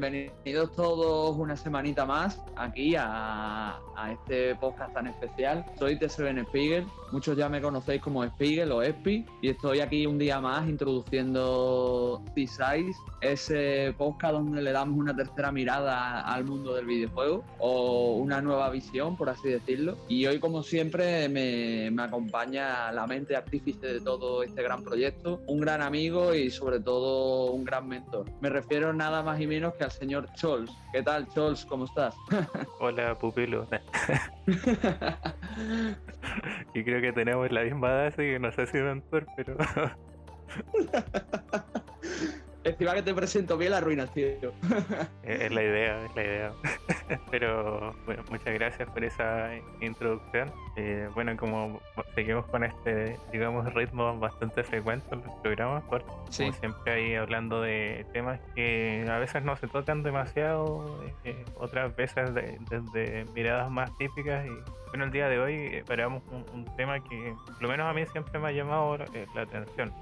Bienvenidos todos una semanita más aquí a, este podcast tan especial. Soy T7 Spiegel, muchos ya me conocéis como Spiegel o Espi, y estoy aquí un día más introduciendo T-Size, ese podcast donde le damos una tercera mirada al mundo del videojuego o una nueva visión, por así decirlo. Y hoy, como siempre, me, me acompaña la mente artífice de todo este gran proyecto, un gran amigo y sobre todo un gran mentor. Me refiero nada más y menos que al señor Chols. ¿Qué tal, Chols? ¿Cómo estás? Hola, pupilo. y creo que tenemos la misma edad, así que no sé si mentor, pero... Encima que te presento bien la arruinación. es la idea, es la idea. Pero bueno, muchas gracias por esa introducción. Eh, bueno, como seguimos con este, digamos, ritmo bastante frecuente en los programas, por, como siempre ahí hablando de temas que a veces no se tocan demasiado, eh, otras veces desde miradas más típicas. Y bueno, el día de hoy esperamos un, un, tema que, por lo menos a mí siempre me ha llamado la atención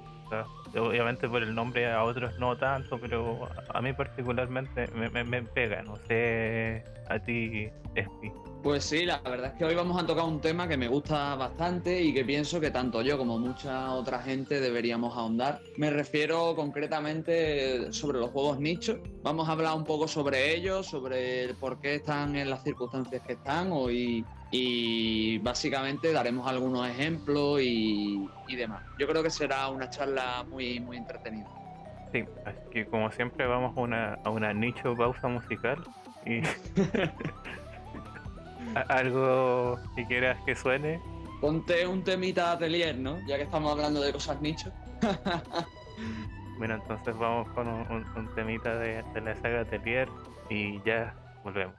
Obviamente por el nombre a otros no tanto, pero a mí particularmente me, pega. No sé a ti, Espi. Pues sí, la verdad es que hoy vamos a tocar un tema que me gusta bastante y que pienso que tanto yo como mucha otra gente deberíamos ahondar. Me refiero concretamente sobre los juegos nichos. Vamos a hablar un poco sobre ellos, sobre por qué están en las circunstancias que están hoy básicamente daremos algunos ejemplos y, demás. Yo creo que será una charla muy, muy entretenida. Sí, así que como siempre vamos a una, a una nicho pausa musical y algo que quieras que suene. Ponte un temita atelier, ¿no? Ya que estamos hablando de cosas nicho. bueno, entonces vamos con un, temita de, de la saga atelier y ya volvemos.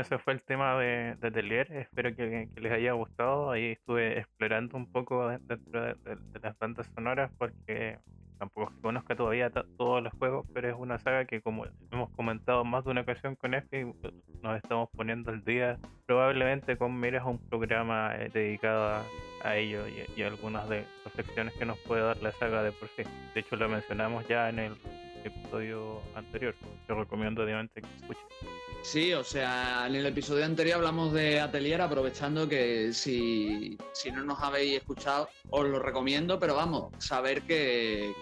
Ese fue el tema de, de Atelier. Espero que, les haya gustado. Ahí estuve explorando un poco dentro de, las bandas sonoras porque tampoco conozca todavía todos los juegos, pero es una saga que como hemos comentado más de una ocasión con este, nos estamos poniendo al día, probablemente con miras a un programa eh, dedicado a, ello y, algunas de reflexiones que nos puede dar la saga de por sí. De hecho lo mencionamos ya en el episodio anterior. Te recomiendo obviamente que escuchen. Sí, o sea, en el episodio anterior hablamos de Atelier, aprovechando que si, no nos habéis escuchado, os lo recomiendo, pero vamos, saber que,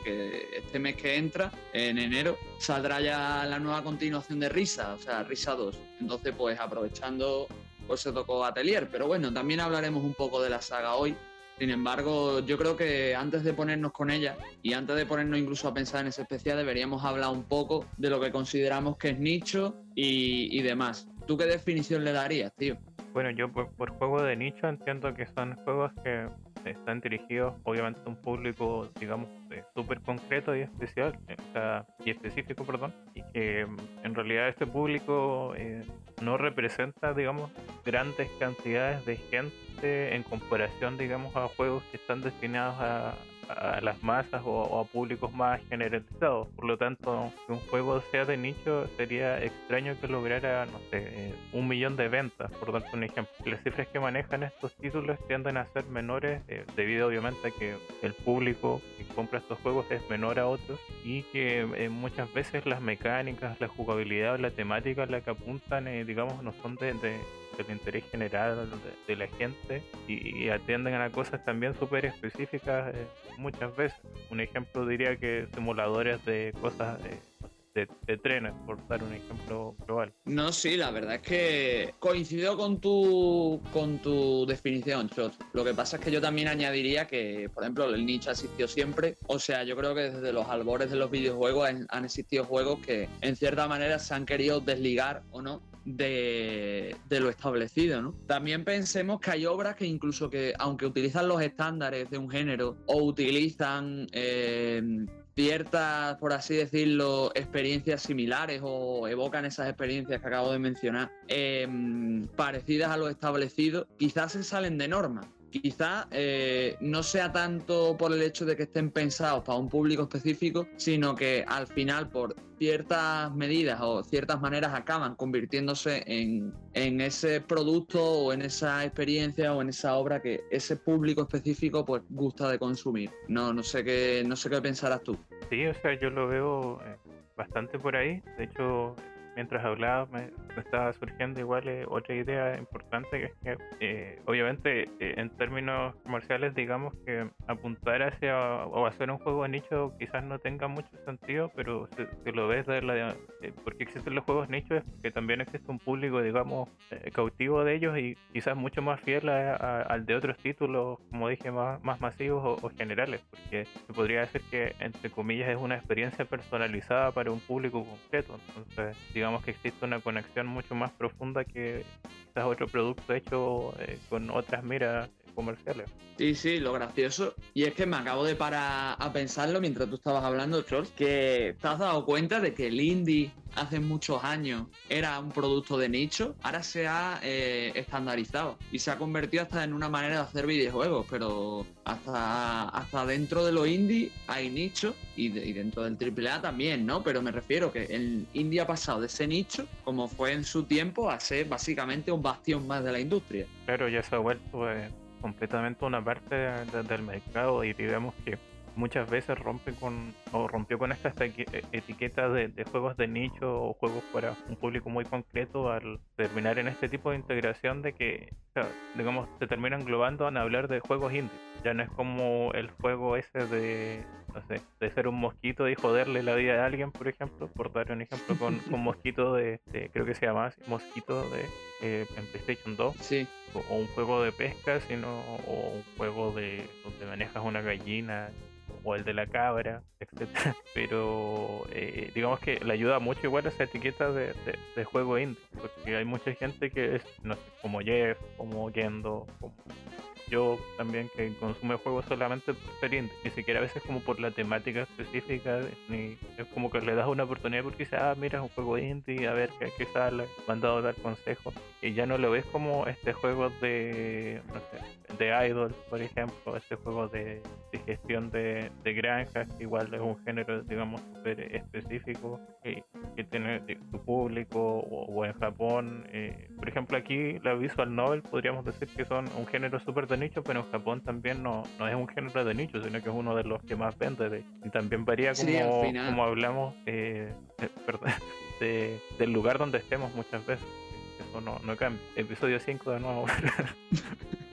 este mes que entra, en enero, saldrá ya la nueva continuación de Risa, o sea, Risa 2. Entonces, pues aprovechando, pues se tocó Atelier, pero bueno, también hablaremos un poco de la saga hoy sin embargo, yo creo que antes de ponernos con ella y antes de ponernos incluso a pensar en ese especial, deberíamos hablar un poco de lo que consideramos que es nicho y, demás. ¿Tú qué definición le darías, tío? Bueno, yo por, juego de nicho entiendo que son juegos que están dirigidos obviamente a un público, digamos, eh, súper concreto y especial, eh, y específico, perdón, y que mm, en realidad este público eh, no representa, digamos, grandes cantidades de gente en comparación, digamos, a juegos que están destinados a, a las masas o, a públicos más generalizados. Por lo tanto, que un juego sea de nicho sería extraño que lograra, no sé, eh, un millón de ventas, por darte un ejemplo. Las cifras que manejan estos títulos tienden a ser menores eh, debido obviamente a que el público que compra estos juegos es menor a otros y que eh, muchas veces las mecánicas, la jugabilidad o la temática a la que apuntan, digamos, no son de del interés general de, la gente y, atienden a cosas también súper específicas eh, muchas veces. Un ejemplo diría que simuladores de cosas de, de, trenes, por dar un ejemplo global. No, sí, la verdad es que coincido con tu, con tu definición, Chot. Lo que pasa es que yo también añadiría que, por ejemplo, el nicho ha existido siempre. O sea, yo creo que desde los albores de los videojuegos han existido juegos que en cierta manera se han querido desligar o no de, lo establecido, ¿no? También pensemos que hay obras que incluso que, aunque utilizan los estándares de un género o utilizan eh, ciertas, por así decirlo, experiencias similares o evocan esas experiencias que acabo de mencionar, eh, parecidas a lo establecido, quizás se salen de norma quizá eh, no sea tanto por el hecho de que estén pensados para un público específico, sino que al final por ciertas medidas o ciertas maneras acaban convirtiéndose en, ese producto o en esa experiencia o en esa obra que ese público específico pues gusta de consumir. No, no sé qué, no sé qué pensarás tú. Sí, o sea, yo lo veo eh, bastante por ahí. De hecho, mientras hablaba me, estaba surgiendo igual eh, otra idea importante que es que eh, obviamente eh, en términos comerciales digamos que apuntar hacia o hacer un juego nicho quizás no tenga mucho sentido pero si, lo ves de la porque existen los juegos nichos es porque también existe un público digamos cautivo de ellos y quizás mucho más fiel al de otros títulos como dije más, más masivos o, generales porque se podría decir que entre comillas es una experiencia personalizada para un público concreto. Entonces digamos digamos que existe una conexión mucho más profunda que quizás otro producto hecho eh, con otras miras comerciales. Sí, sí, lo gracioso. Y es que me acabo de parar a pensarlo mientras tú estabas hablando, Charles, que te has dado cuenta de que el indie hace muchos años era un producto de nicho, ahora se ha eh, estandarizado y se ha convertido hasta en una manera de hacer videojuegos, pero hasta, hasta dentro de lo indie hay nicho y, dentro del AAA también, ¿no? Pero me refiero que el indie ha pasado de ese nicho, como fue en su tiempo, a ser básicamente un bastión más de la industria. Pero ya se ha vuelto eh, completamente una parte del mercado y digamos que muchas veces rompe con o rompió con esta e, etiqueta de, juegos de nicho o juegos para un público muy concreto al terminar en este tipo de integración de que digamos se terminan englobando en hablar de juegos indie. Ya no es como el juego ese de no sé de ser un mosquito y joderle la vida a alguien por ejemplo por dar un ejemplo con un mosquito de, creo que se llama mosquito de eh, en PlayStation 2 sí. O, un juego de pesca sino o un juego de donde manejas una gallina o el de la cabra, etc. Pero eh, digamos que le ayuda mucho igual esa etiqueta de, de, juego indie, porque hay mucha gente que es, no sé, como Jeff, como Kendo, como yo también que consume juegos solamente por indie, ni siquiera a veces como por la temática específica, ni es como que le das una oportunidad porque dices, ah, mira, es un juego indie, a ver qué, qué sale, me han dar consejos, y ya no lo ves como este juego de, no sé, de Idol, por ejemplo, este juego de, gestión de, de granjas, igual es un género, digamos, súper específico, que, que tiene su público, o, en Japón, eh, por ejemplo, aquí la visual novel podríamos decir que son un género súper de nicho, pero en Japón también no, no es un género de nicho, sino que es uno de los que más vende. y también varía como, como hablamos, eh, eh de, del lugar donde estemos muchas veces. Eso no, no cambia. Episodio 5 de nuevo.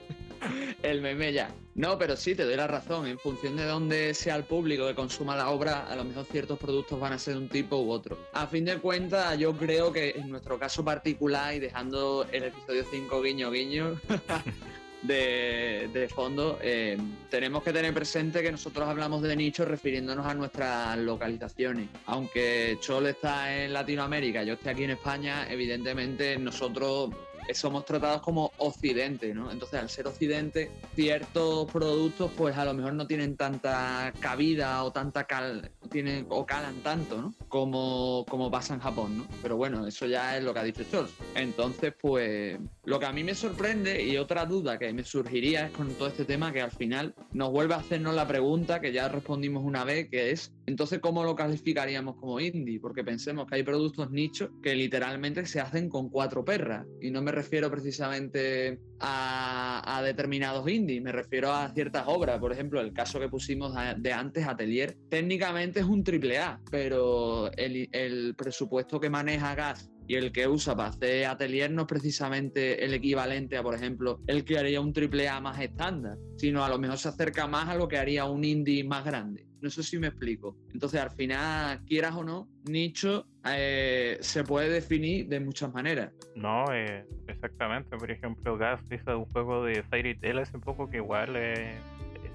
el meme ya. No, pero sí, te doy la razón. En función de dónde sea el público que consuma la obra, a lo mejor ciertos productos van a ser de un tipo u otro. A fin de cuentas, yo creo que en nuestro caso particular, y dejando el episodio 5 guiño guiño, de, fondo, eh, tenemos que tener presente que nosotros hablamos de nicho refiriéndonos a nuestras localizaciones. Aunque Chol está en Latinoamérica, yo estoy aquí en España, evidentemente nosotros somos tratados como occidente, ¿no? Entonces, al ser occidente, ciertos productos, pues a lo mejor no tienen tanta cabida o tanta cal, tienen, o calan tanto, ¿no? Como, como pasa en Japón, ¿no? Pero bueno, eso ya es lo que ha dicho Scholz. Entonces, pues, lo que a mí me sorprende y otra duda que me surgiría es con todo este tema que al final nos vuelve a hacernos la pregunta que ya respondimos una vez, que es, entonces, ¿cómo lo calificaríamos como indie? Porque pensemos que hay productos nichos que literalmente se hacen con cuatro perras y no me refiero precisamente a, determinados indies, me refiero a ciertas obras. Por ejemplo, el caso que pusimos de antes, Atelier, técnicamente es un triple A, pero el, presupuesto que maneja Gas y el que usa para hacer atelier no es precisamente el equivalente a, por ejemplo, el que haría un triple A más estándar, sino a lo mejor se acerca más a lo que haría un indie más grande. No sé si me explico. Entonces, al final, quieras o no, nicho eh, se puede definir de muchas maneras. No, eh, exactamente. Por ejemplo, Gas hizo un juego de Fairy Tail hace poco que igual eh,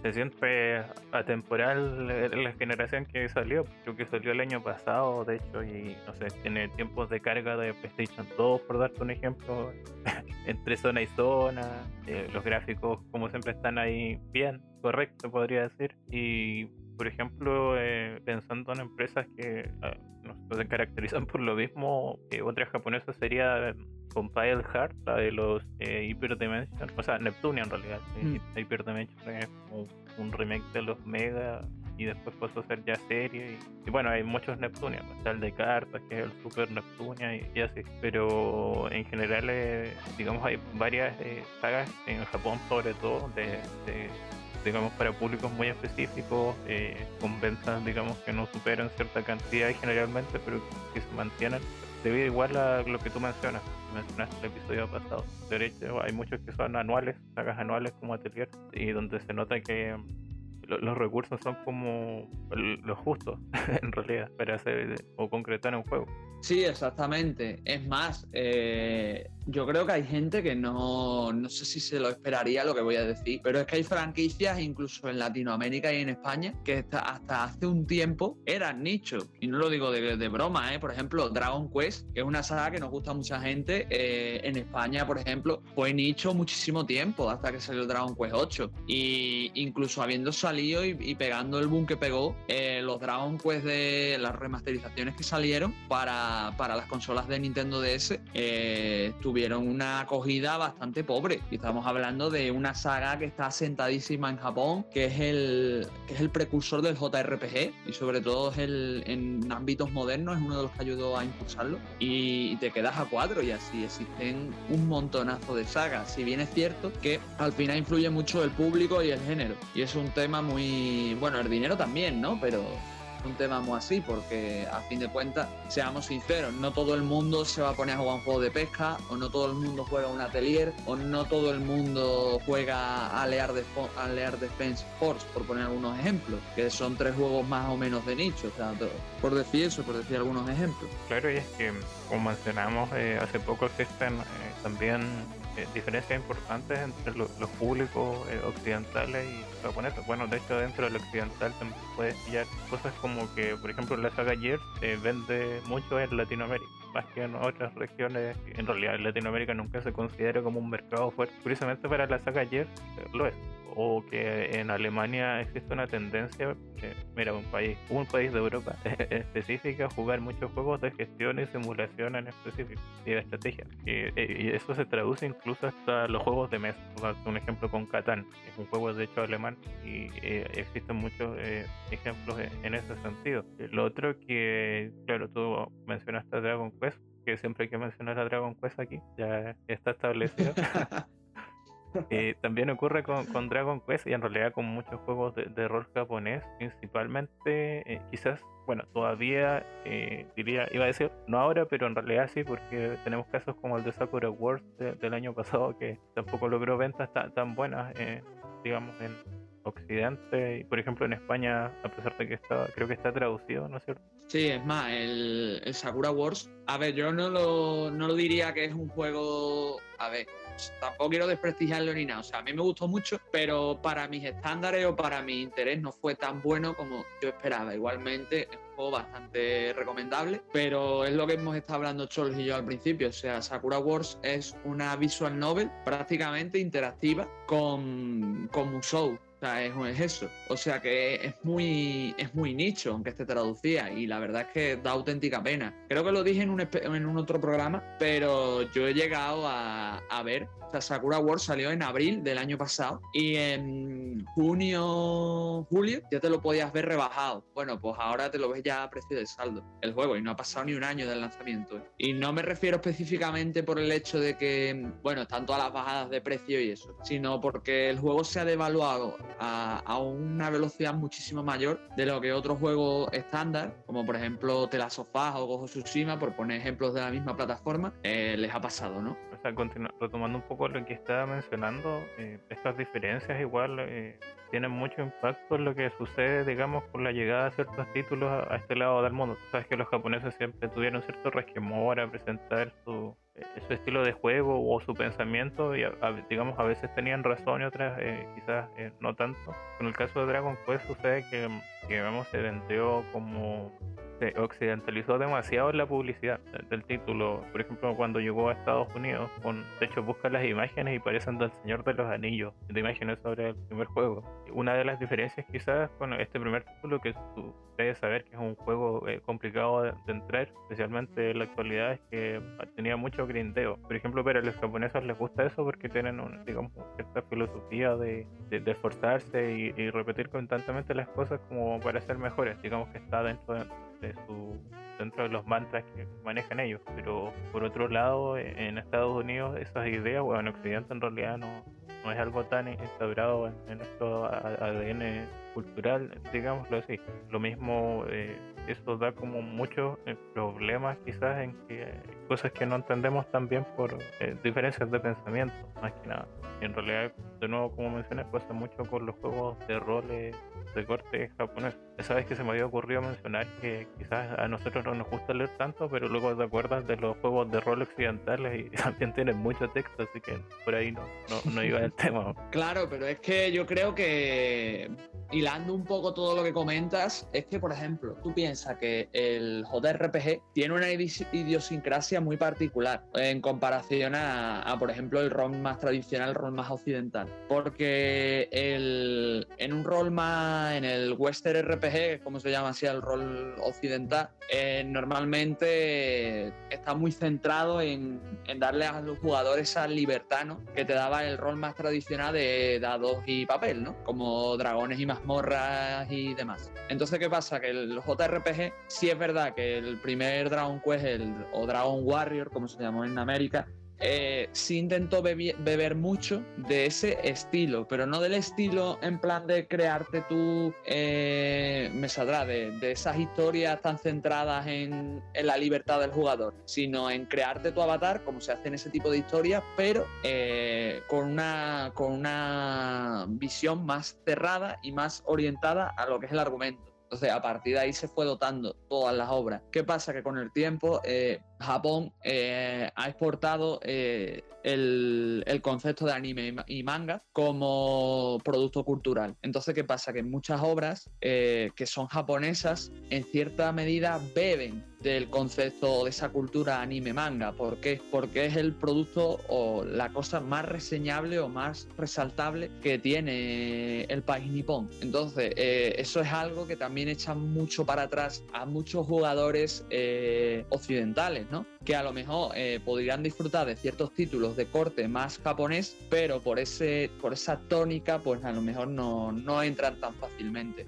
se siente atemporal la generación que salió. Creo que salió el año pasado, de hecho, y no sé, tiene tiempos de carga de PlayStation 2, por darte un ejemplo, entre zona y zona. los gráficos, como siempre, están ahí bien, correcto, podría decir. Y por ejemplo, eh, pensando en empresas que no se caracterizan por lo mismo, eh, otra japonesa sería Compile Heart, la de los eh, Hyper Dimension, o sea, Neptunia en realidad. Mm. Hyper Dimension es un, remake de los Mega y después pasó a ser ya serie. Y, bueno, hay muchos Neptunia, pues, está el de cartas, que es el Super Neptunia y, así. Pero en general, eh, digamos, hay varias sagas en Japón, sobre todo, de digamos, para públicos muy específicos, eh, con ventas, digamos, que no superan cierta cantidad generalmente, pero que se mantienen, debido igual a lo que tú mencionas, mencionaste el episodio pasado. De hecho, hay muchos que son anuales, sagas anuales como Atelier, y donde se nota que los recursos son como los justos, en realidad, para hacer o concretar un juego. Sí, exactamente. Es más, eh, yo creo que hay gente que no, no sé si se lo esperaría lo que voy a decir, pero es que hay franquicias incluso en Latinoamérica y en España que hasta, hace un tiempo eran nichos. Y no lo digo de, broma, ¿eh? Por ejemplo, Dragon Quest, que es una saga que nos gusta a mucha gente. Eh, en España, por ejemplo, fue nicho muchísimo tiempo hasta que salió Dragon Quest 8. Y incluso habiendo salido y, pegando el boom que pegó, eh, los Dragon Quest de las remasterizaciones que salieron para, para las consolas de Nintendo DS eh, tuvieron una acogida bastante pobre. Y estamos hablando de una saga que está sentadísima en Japón, que es el, que es el precursor del JRPG y sobre todo es el, en ámbitos modernos es uno de los que ayudó a impulsarlo. Y, te quedas a cuatro y así existen un montonazo de sagas. Si bien es cierto que al final influye mucho el público y el género. Y es un tema muy... Bueno, el dinero también, ¿no? Pero un tema muy así, porque a fin de cuentas, seamos sinceros, no todo el mundo se va a poner a jugar un juego de pesca, o no todo el mundo juega un atelier, o no todo el mundo juega a Lear, de, a Lear Defense Force, por poner algunos ejemplos, que son tres juegos más o menos de nicho, o sea, por decir eso, por decir algunos ejemplos. Claro, y es que, como mencionamos, eh, hace poco existen eh, también eh, diferencias importantes entre los públicos eh, occidentales y Bueno, de hecho, dentro del occidental también puedes pillar cosas como que, por ejemplo, la saga Gears se vende mucho en Latinoamérica, más que en otras regiones. En realidad, Latinoamérica nunca se considera como un mercado fuerte. Curiosamente, para la saga Gears eh, lo es o que en Alemania existe una tendencia, mira, un país, un país de Europa específica jugar muchos juegos de gestión y simulación en específico y de estrategia. Y, eso se traduce incluso hasta los juegos de mesa. Un ejemplo con Catán, es un juego de hecho alemán y eh, existen muchos eh, ejemplos en ese sentido. Lo otro que, claro, tú mencionaste a Dragon Quest, que siempre hay que mencionar a Dragon Quest aquí, ya está establecido. Eh, también ocurre con, Dragon Quest y en realidad con muchos juegos de, rol japonés, principalmente eh, quizás, bueno, todavía eh, diría, iba a decir, no ahora, pero en realidad sí, porque tenemos casos como el de Sakura Wars del año pasado que tampoco logró ventas tan buenas, digamos, en, Occidente y por ejemplo en España, a pesar de que está, creo que está traducido, ¿no es cierto? Sí, es más, el, Sakura Wars, a ver, yo no lo, no lo diría que es un juego, a ver, tampoco quiero desprestigiarlo ni nada, o sea, a mí me gustó mucho, pero para mis estándares o para mi interés no fue tan bueno como yo esperaba. Igualmente, es un juego bastante recomendable, pero es lo que hemos estado hablando Chols y yo al principio, o sea, Sakura Wars es una visual novel prácticamente interactiva con, con Musou o sea, es, eso. O sea que es muy, es muy nicho, aunque esté traducida, y la verdad es que da auténtica pena. Creo que lo dije en un, en un otro programa, pero yo he llegado a, a ver o sea, Sakura Wars salió en abril del año pasado y en junio, julio ya te lo podías ver rebajado. Bueno, pues ahora te lo ves ya a precio de saldo el juego y no ha pasado ni un año del lanzamiento. Y no me refiero específicamente por el hecho de que, bueno, están todas las bajadas de precio y eso, sino porque el juego se ha devaluado a, a una velocidad muchísimo mayor de lo que otros juegos estándar, como por ejemplo Telasofaz o Gojo Tsushima, por poner ejemplos de la misma plataforma, eh, les ha pasado, ¿no? O sea, retomando un poco lo que estaba mencionando, eh, estas diferencias igual eh, tienen mucho impacto en lo que sucede, digamos, con la llegada de ciertos títulos a, este lado del mundo. Tú sabes que los japoneses siempre tuvieron cierto resquemor a presentar su, su estilo de juego o su pensamiento y, digamos, a veces tenían razón y otras quizás no tanto. En el caso de Dragon Quest sucede que, que vamos, se vendió como se occidentalizó demasiado la publicidad del título. Por ejemplo, cuando llegó a Estados Unidos, con, de hecho busca las imágenes y parecen del Señor de los Anillos, de imágenes sobre el primer juego. Una de las diferencias quizás con este primer título, que debes saber que es un juego eh, complicado de, entrar, especialmente en la actualidad, es que tenía mucho grindeo. Por ejemplo, pero a los japoneses les gusta eso porque tienen digamos, cierta filosofía de, de, esforzarse y, y repetir constantemente las cosas como para ser mejores. Digamos que está dentro de su dentro de los mantras que manejan ellos pero por otro lado en Estados Unidos esas ideas bueno en Occidente en realidad no, no es algo tan instaurado en, en nuestro ADN cultural, digámoslo así. Lo mismo, eh, eso da como muchos eh, problemas quizás en que cosas que no entendemos también por eh, diferencias de pensamiento, más que nada. Y en realidad, de nuevo, como mencioné, pasa mucho con los juegos de roles de corte japonés. Esa vez que se me había ocurrido mencionar que quizás a nosotros no nos gusta leer tanto, pero luego te acuerdas de los juegos de rol occidentales y también tienen mucho texto, así que por ahí no, no, no iba el tema. Claro, pero es que yo creo que hilando un poco todo lo que comentas, es que, por ejemplo, tú piensas que el JRPG tiene una idiosincrasia muy particular en comparación a, por ejemplo, el rol más tradicional, el rol más occidental. Porque el, en un rol más, en el Western RPG, como se llama así el rol occidental, eh, normalmente está muy centrado en, darle a los jugadores esa libertad ¿no? que te daba el rol más tradicional de dados y papel, ¿no? como dragones y más morras y demás. Entonces, ¿qué pasa? Que el JRPG, sí es verdad que el primer Dragon Quest, el, o Dragon Warrior, como se llamó en América, eh, sí intentó beber mucho de ese estilo, pero no del estilo en plan de crearte tú, eh, me saldrá, de, esas historias tan centradas en, la libertad del jugador, sino en crearte tu avatar, como se hace en ese tipo de historias, pero eh, con, una, con una visión más cerrada y más orientada a lo que es el argumento. Entonces, a partir de ahí se fue dotando todas las obras. ¿Qué pasa? Que con el tiempo eh, Japón eh, ha exportado eh, el, concepto de anime y manga como producto cultural. Entonces, ¿qué pasa? Que muchas obras que son japonesas, en cierta medida beben del concepto de esa cultura anime manga. ¿Por qué? Porque es el producto o la cosa más reseñable o más resaltable que tiene el país nipón. Entonces, eso es algo que también echa mucho para atrás a muchos jugadores occidentales Que a lo mejor eh, podrían disfrutar de ciertos títulos de corte más japonés, pero por, ese, por esa tónica, pues a lo mejor no, no entran tan fácilmente.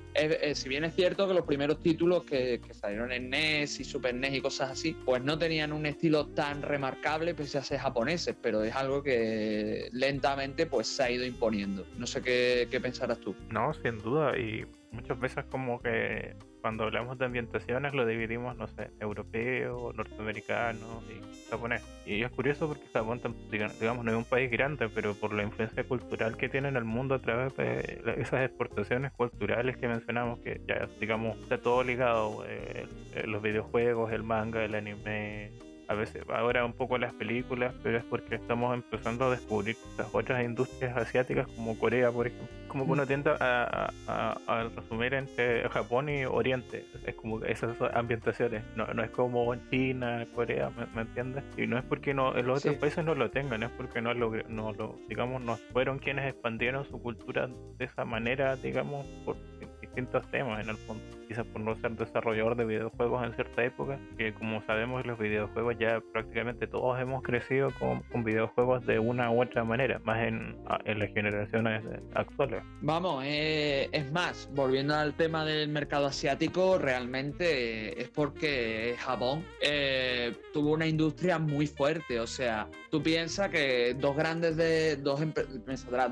si bien es cierto que los primeros títulos que, que, salieron en NES y Super NES y cosas así, pues no tenían un estilo tan remarcable pese a ser japoneses, pero es algo que lentamente pues se ha ido imponiendo. No sé qué, qué pensarás tú. No, sin duda, y muchas veces como que cuando hablamos de ambientaciones lo dividimos, no sé, europeo, norteamericano y japonés. Y es curioso porque Japón, digamos, no es un país grande, pero por la influencia cultural que tiene en el mundo a través de esas exportaciones culturales que mencionamos, que ya, digamos, está todo ligado, eh, los videojuegos, el manga, el anime, a veces ahora un poco las películas, pero es porque estamos empezando a descubrir estas otras industrias asiáticas como Corea, por ejemplo. Como que uno mm. tiende a, a, resumir entre Japón y Oriente, es como esas ambientaciones, no, no es como China, Corea, ¿me, entiendes? Y no es porque no, los otros países no lo tengan, es porque no lo, no lo, digamos, no fueron quienes expandieron su cultura de esa manera, digamos, por distintos temas en el fondo. Quizás por no ser desarrollador de videojuegos en cierta época, que como sabemos los videojuegos ya prácticamente todos hemos crecido con, videojuegos de una u otra manera, más en, las generaciones actuales. Vamos, eh, es más, volviendo al tema del mercado asiático, realmente es porque Japón eh, tuvo una industria muy fuerte, o sea, tú piensas que dos grandes de dos,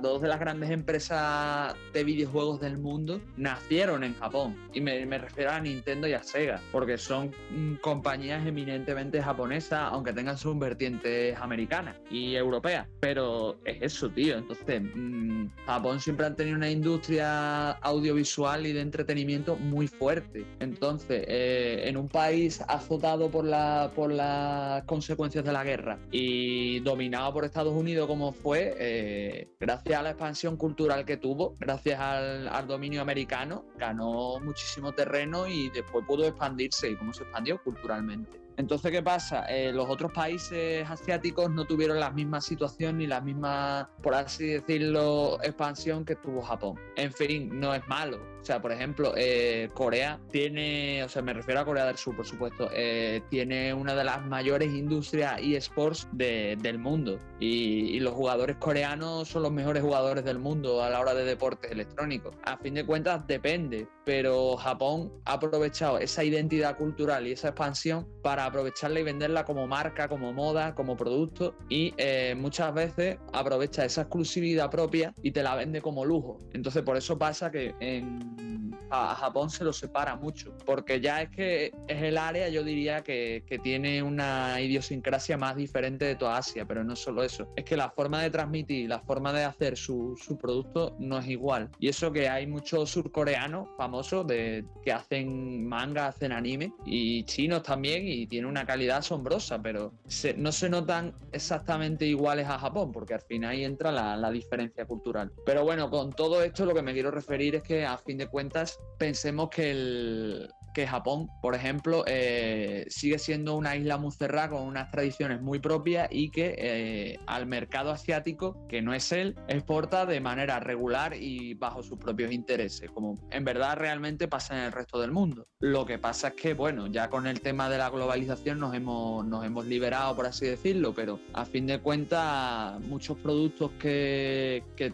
dos de las grandes empresas de videojuegos del mundo nacieron en Japón. Y me, refiero a Nintendo y a Sega porque son mm, compañías eminentemente japonesas aunque tengan sus vertientes americanas y europeas. Pero es eso tío. Entonces mm, Japón siempre ha tenido una industria audiovisual y de entretenimiento muy fuerte. Entonces eh, en un país azotado por la por las consecuencias de la guerra y dominado por Estados Unidos como fue, eh, gracias a la expansión cultural que tuvo, gracias al, dominio americano, ganó muchísimo terreno y después pudo expandirse y cómo se expandió culturalmente. Entonces, ¿qué pasa? Eh, los otros países asiáticos no tuvieron la misma situación ni la misma, por así decirlo, expansión que tuvo Japón. En fin, no es malo. O sea, por ejemplo, eh, Corea tiene, o sea, me refiero a Corea del Sur, por supuesto, eh, tiene una de las mayores industrias eSports del mundo. Y, los jugadores coreanos son los mejores jugadores del mundo a la hora de deportes electrónicos. A fin de cuentas, depende, pero Japón ha aprovechado esa identidad cultural y esa expansión para aprovecharla y venderla como marca, como moda, como producto. Y eh, muchas veces aprovecha esa exclusividad propia y te la vende como lujo. Entonces, por eso pasa que en Mm. A Japón se lo separa mucho, porque ya es que es el área, yo diría que, que, tiene una idiosincrasia más diferente de toda Asia, pero no solo eso, es que la forma de transmitir, la forma de hacer su, su producto no es igual. Y eso que hay muchos surcoreanos famosos de, que hacen manga, hacen anime, y chinos también, y tiene una calidad asombrosa, pero no se notan exactamente iguales a Japón, porque al final ahí entra la, la diferencia cultural. Pero bueno, con todo esto lo que me quiero referir es que a fin de cuentas pensemos que el, que Japón, por ejemplo, eh, sigue siendo una isla muy cerrada con unas tradiciones muy propias y que eh, al mercado asiático, que no es él, exporta de manera regular y bajo sus propios intereses, como en verdad realmente pasa en el resto del mundo. Lo que pasa es que, bueno, ya con el tema de la globalización nos hemos, nos hemos liberado, por así decirlo, pero a fin de cuentas muchos productos que, que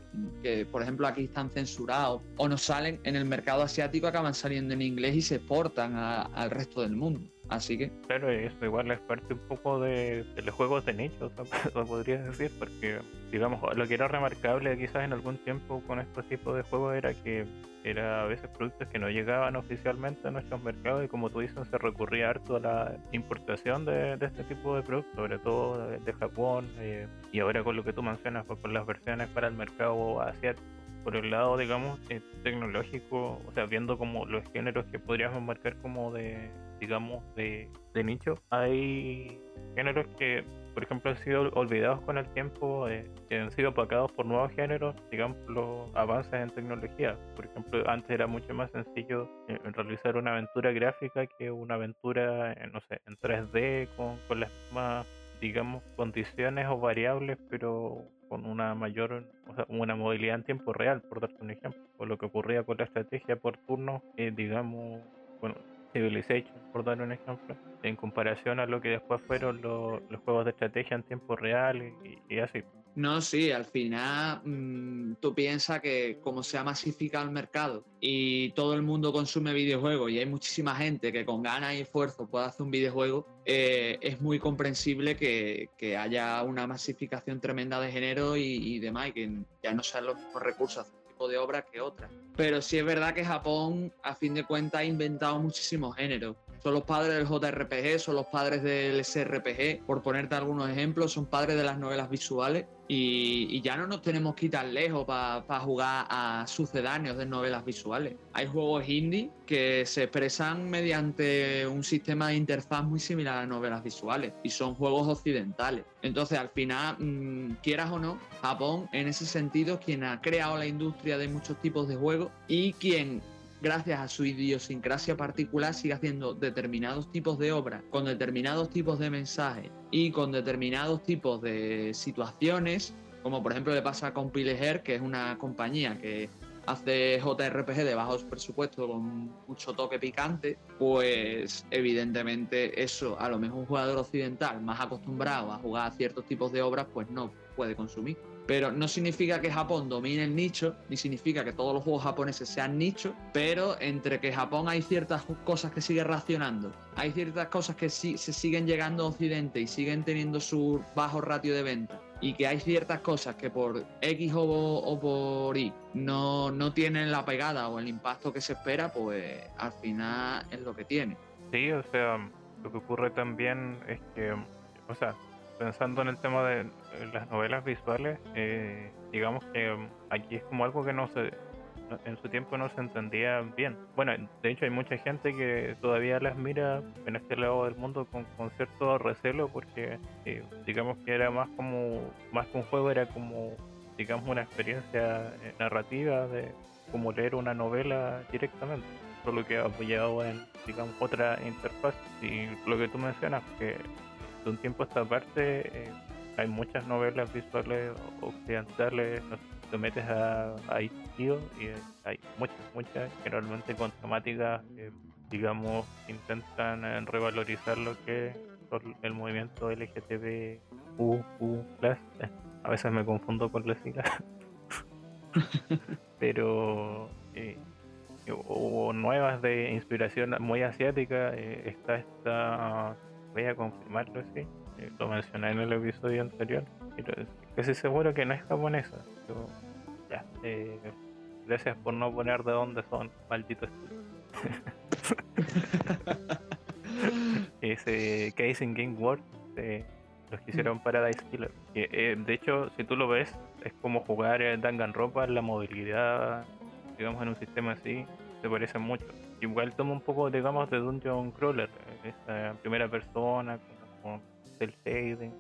por ejemplo, aquí están censurados o no salen en el mercado asiático acaban saliendo en inglés y se exportan al resto del mundo. Así que. Claro, eso igual es parte un poco de, los juegos de nicho, lo podría decir, porque, digamos, lo que era remarcable quizás en algún tiempo con estos tipos de juegos era que era a veces productos que no llegaban oficialmente a nuestros mercados y como tú dices, se recurría harto a la importación de, este tipo de productos, sobre todo de, Japón, eh, y ahora con lo que tú mencionas, pues, con las versiones para el mercado asiático por el lado, digamos, eh, tecnológico, o sea, viendo como los géneros que podríamos marcar como de, digamos, de, nicho, hay géneros que, por ejemplo, han sido olvidados con el tiempo, eh, que han sido opacados por nuevos géneros, digamos, los avances en tecnología. Por ejemplo, antes era mucho más sencillo eh, realizar una aventura gráfica que una aventura, no sé, en 3D con, con las mismas digamos, condiciones o variables, pero con una mayor, o sea, una movilidad en tiempo real, por darte un ejemplo. O lo que ocurría con la estrategia por turno, eh, digamos, bueno, Civilization, por dar un ejemplo, en comparación a lo que después fueron los, juegos de estrategia en tiempo real y así. No, sí, al final mm, tú piensas que como se ha masificado el mercado y todo el mundo consume videojuegos y hay muchísima gente que con ganas y esfuerzo puede hacer un videojuego, eh, es muy comprensible que, haya una masificación tremenda de género y, demás y que ya no sean los recursos tipo de obra que otras. Pero sí es verdad que Japón, a fin de cuentas, ha inventado muchísimos géneros son los padres del JRPG, son los padres del SRPG, por ponerte algunos ejemplos, son padres de las novelas visuales y, ya no nos tenemos que ir tan lejos para jugar a sucedáneos de novelas visuales. Hay juegos indie que se expresan mediante un sistema de interfaz muy similar a novelas visuales y son juegos occidentales. Entonces, al final, mm, quieras o no, Japón en ese sentido quien ha creado la industria de muchos tipos de juegos y quien gracias a su idiosincrasia particular, sigue haciendo determinados tipos de obras, con determinados tipos de mensajes y con determinados tipos de situaciones, como por ejemplo le pasa con Pileher, que es una compañía que hace JRPG de bajos presupuestos con mucho toque picante, pues evidentemente eso a lo mejor un jugador occidental más acostumbrado a jugar a ciertos tipos de obras pues no puede consumir. Pero no significa que Japón domine el nicho, ni significa que todos los juegos japoneses sean nicho, pero entre que Japón hay ciertas cosas que sigue racionando, hay ciertas cosas que sí, se siguen llegando a Occidente y siguen teniendo su bajo ratio de venta, y que hay ciertas cosas que por X o, por Y no, no tienen la pegada o el impacto que se espera, pues al final es lo que tiene. Sí, o sea, lo que ocurre también es que, o sea, pensando en el tema de las novelas visuales, eh, digamos que um, aquí es como algo que no se en su tiempo no se entendía bien. Bueno, de hecho hay mucha gente que todavía las mira en este lado del mundo con, cierto recelo porque eh, digamos que era más como, más que un juego, era como, digamos, una experiencia eh, narrativa de como leer una novela directamente, solo que apoyado en, digamos, otra interfaz. Y lo que tú mencionas, que de un tiempo a esta parte eh, hay muchas novelas visuales occidentales, no te metes a, a y hay muchas, muchas, generalmente con temáticas que, digamos, intentan eh, revalorizar lo que es el movimiento LGTB A veces me confundo con siglas. Pero eh, o nuevas de inspiración muy asiática. está esta voy a confirmarlo, sí. Eh, lo mencioné en el episodio anterior. Pero casi seguro que no es japonesa. ya, eh, gracias por no poner de dónde son, malditos Ese Case in Game World, eh, los que hicieron Paradise Killer. Eh, de hecho, si tú lo ves, es como jugar Danganronpa, la movilidad, digamos, en un sistema así, se parece mucho igual toma un poco, digamos, de Dungeon Crawler, esa primera persona, como, el shading,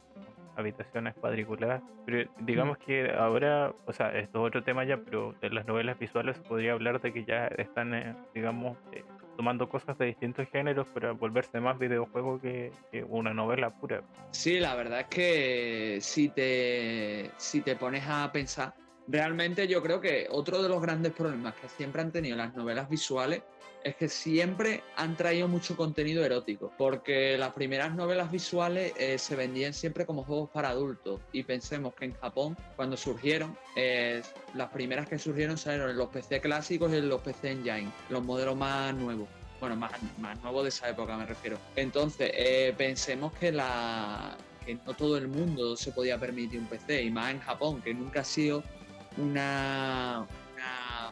habitaciones cuadriculadas. Pero digamos que ahora, o sea, esto es otro tema ya, pero de las novelas visuales podría hablar de que ya están, eh, digamos, eh, tomando cosas de distintos géneros para volverse más videojuego que, que, una novela pura. Sí, la verdad es que si te, si te pones a pensar, realmente yo creo que otro de los grandes problemas que siempre han tenido las novelas visuales es que siempre han traído mucho contenido erótico, porque las primeras novelas visuales eh, se vendían siempre como juegos para adultos y pensemos que en Japón cuando surgieron, eh, las primeras que surgieron salieron los PC clásicos y los PC Engine, los modelos más nuevos. Bueno, más, más nuevos de esa época me refiero. Entonces, eh, pensemos que la, que no todo el mundo se podía permitir un PC, y más en Japón, que nunca ha sido una, una,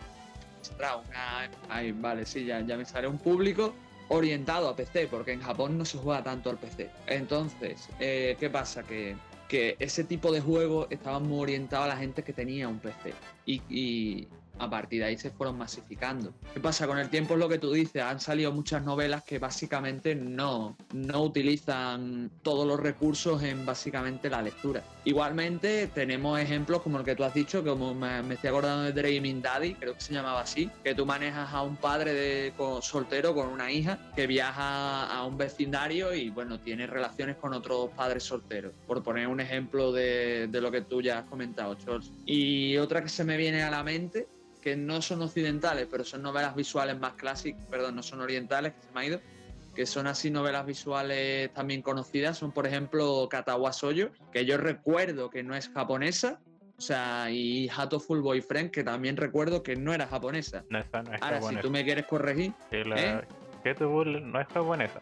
vale, sí, ya, ya me sale un público orientado a PC, porque en Japón no se juega tanto al PC. Entonces, eh, ¿qué pasa? Que, que, ese tipo de juego estaba muy orientado a la gente que tenía un PC. y, a partir de ahí se fueron masificando. ¿Qué pasa? Con el tiempo es lo que tú dices, han salido muchas novelas que básicamente no, no utilizan todos los recursos en básicamente la lectura. Igualmente tenemos ejemplos como el que tú has dicho, como me, estoy acordando de Dreaming Daddy, creo que se llamaba así, que tú manejas a un padre de, soltero con una hija que viaja a un vecindario y bueno, tiene relaciones con otros padres solteros, por poner un ejemplo de, de lo que tú ya has comentado, Charles. Y otra que se me viene a la mente que no son occidentales, pero son novelas visuales más clásicas, perdón, no son orientales, que se me ha ido, que son así novelas visuales también conocidas, son por ejemplo Katawa Soyo, que yo recuerdo que no es japonesa, o sea, y Hatoful Boyfriend, que también recuerdo que no era japonesa. No, esa no es Ahora, japonesa. si tú me quieres corregir, Sí, la ¿Eh? Hatoful no es japonesa,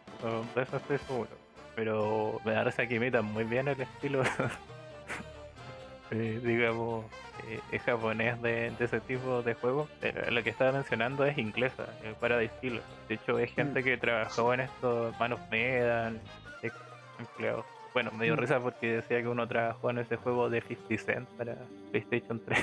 de eso estoy seguro. Pero me parece que imita muy bien el estilo, eh, digamos, es japonés de, de ese tipo de juego. Pero lo que estaba mencionando es inglesa, eh, Paradise Killer. De hecho, es gente que trabajó en estos Man of Medan, ex empleados. Bueno, me dio Mm. risa porque decía que uno trabajó en ese juego de 50 Cent para PlayStation 3.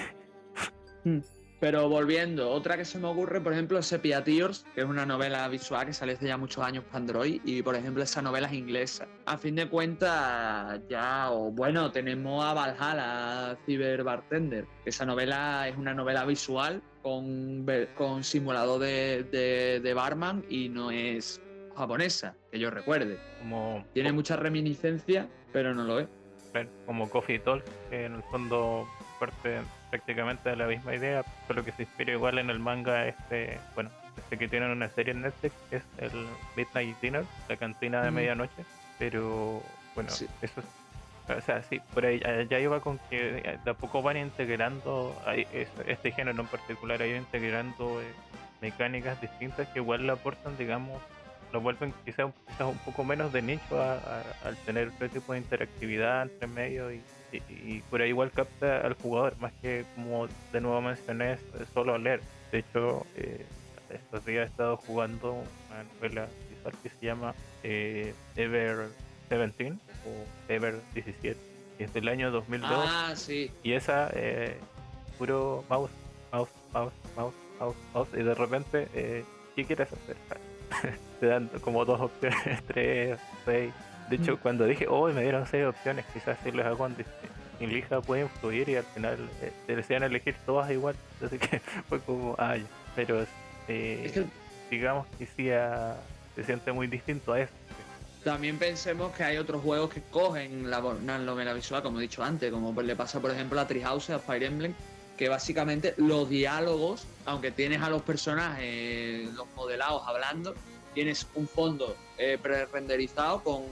Pero volviendo, otra que se me ocurre, por ejemplo, Sepia Tears, que es una novela visual que salió hace ya muchos años para Android, y por ejemplo esa novela es inglesa. A fin de cuentas, ya, o bueno, tenemos a Valhalla, Cyber Bartender, esa novela es una novela visual con, con simulador de, de- de barman y no es japonesa, que yo recuerde. Como, Tiene mucha reminiscencia, pero no lo es. Como Coffee Talk, que en el fondo parte prácticamente la misma idea, solo que se inspira igual en el manga este, bueno, este que tienen una serie en Netflix, es el Midnight Dinner, la cantina de medianoche, pero bueno, Sí. eso es, o sea, sí, por ahí ya- iba con que de a poco van integrando, este género en particular, ha ido integrando eh, mecánicas distintas que igual le aportan, digamos, lo vuelven quizás quizás un poco menos de nicho a- a- al tener otro tipo de interactividad entre medio y, y- y por ahí igual capta al jugador, más que como de nuevo mencioné, es solo leer. De hecho, eh, estos días he estado jugando una novela visual que se llama eh, Ever 17 o Ever 17, que es del año 2002 Ah, sí. y esa eh, puro mouse, mouse, mouse, mouse, mouse, mouse y de repente eh, ¿qué quieres hacer? Te dan como dos opciones, tres, seis. De hecho, Mm. cuando dije, oh, me dieron seis opciones, quizás si les hago en, en lija puede influir y al final eh, te decían elegir todas igual. Así que fue como, ay, pero eh, que digamos que sí ah, se siente muy distinto a eso. También pensemos que hay otros juegos que cogen la, la novela visual, como he dicho antes, como le pasa, por ejemplo, a Treehouse, a Fire Emblem, que básicamente los diálogos, aunque tienes a los personajes, los modelados hablando, tienes un fondo eh, pre-renderizado con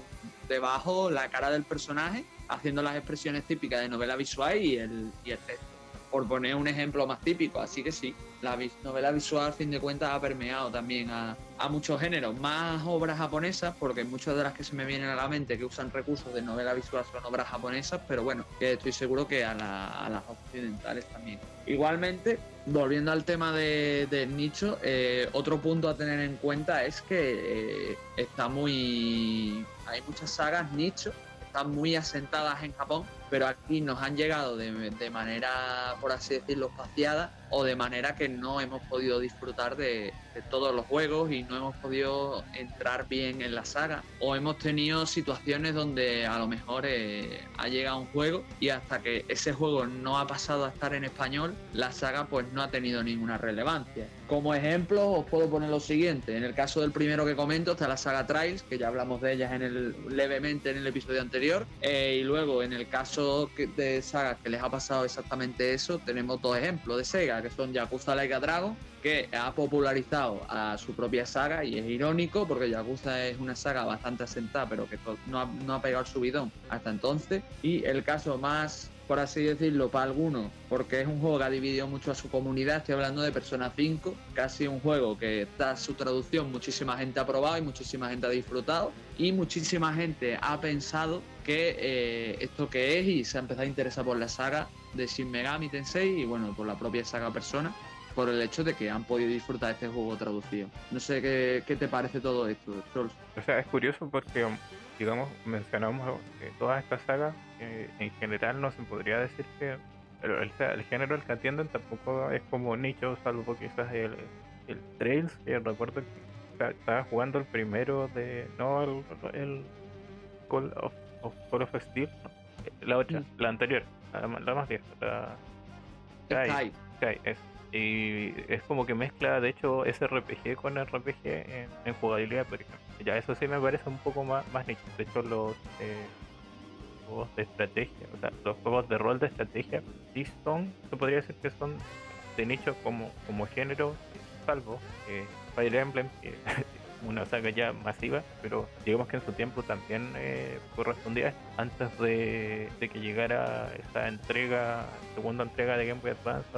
debajo la cara del personaje haciendo las expresiones típicas de novela visual y el, y el texto. Por poner un ejemplo más típico, así que sí, la novela visual, a fin de cuentas, ha permeado también a, a muchos géneros, más obras japonesas, porque muchas de las que se me vienen a la mente que usan recursos de novela visual son obras japonesas, pero bueno, que estoy seguro que a, la- las occidentales también. Igualmente, volviendo al tema de- nicho, eh, otro punto a tener en cuenta es que eh, está muy. Hay muchas sagas nicho, están muy asentadas en Japón, pero aquí nos han llegado de, manera, por así decirlo, espaciada o de manera que no hemos podido disfrutar de, de todos los juegos y no hemos podido entrar bien en la saga o hemos tenido situaciones donde a lo mejor eh, ha llegado un juego y hasta que ese juego no ha pasado a estar en español, la saga pues no ha tenido ninguna relevancia. Como ejemplo os puedo poner lo siguiente, en el caso del primero que comento está la saga Trials, que ya hablamos de ellas en el, levemente en el episodio anterior, eh, y luego en el caso de sagas que les ha pasado exactamente eso, tenemos dos ejemplos de Sega, que son Yakuza Like a Dragon, que ha popularizado a su propia saga y es irónico porque Yakuza es una saga bastante asentada pero que no ha, no ha pegado el subidón hasta entonces. Y el caso más por así decirlo para algunos porque es un juego que ha dividido mucho a su comunidad estoy hablando de Persona 5 casi un juego que está su traducción muchísima gente ha probado y muchísima gente ha disfrutado y muchísima gente ha pensado que eh, esto que es y se ha empezado a interesar por la saga de Shin Megami Tensei y bueno por la propia saga Persona por el hecho de que han podido disfrutar este juego traducido. No sé qué, qué te parece todo esto, Trolls. O sea, es curioso porque, digamos, mencionamos que todas estas sagas, eh, en general no se podría decir que pero el, el género al que atienden tampoco es como nicho, salvo quizás el, el Trails, que recuerdo que esta- estaba jugando el primero de, no el, el Call of, of- Call of Steel, no, la otra, Mm. la anterior, la, más vieja, la. Sky. Sky, es. Y es como que mezcla, de hecho, ese RPG con RPG en, en jugabilidad, por ejemplo. Ya eso sí me parece un poco más, más nicho. De hecho, los eh, juegos de estrategia, o sea, los juegos de rol de estrategia, sí son, se podría decir que son de nicho como, como género, salvo eh, Fire Emblem, que una saga ya masiva, pero digamos que en su tiempo también eh, correspondía antes de, que llegara esa entrega, segunda entrega de Game Boy Advance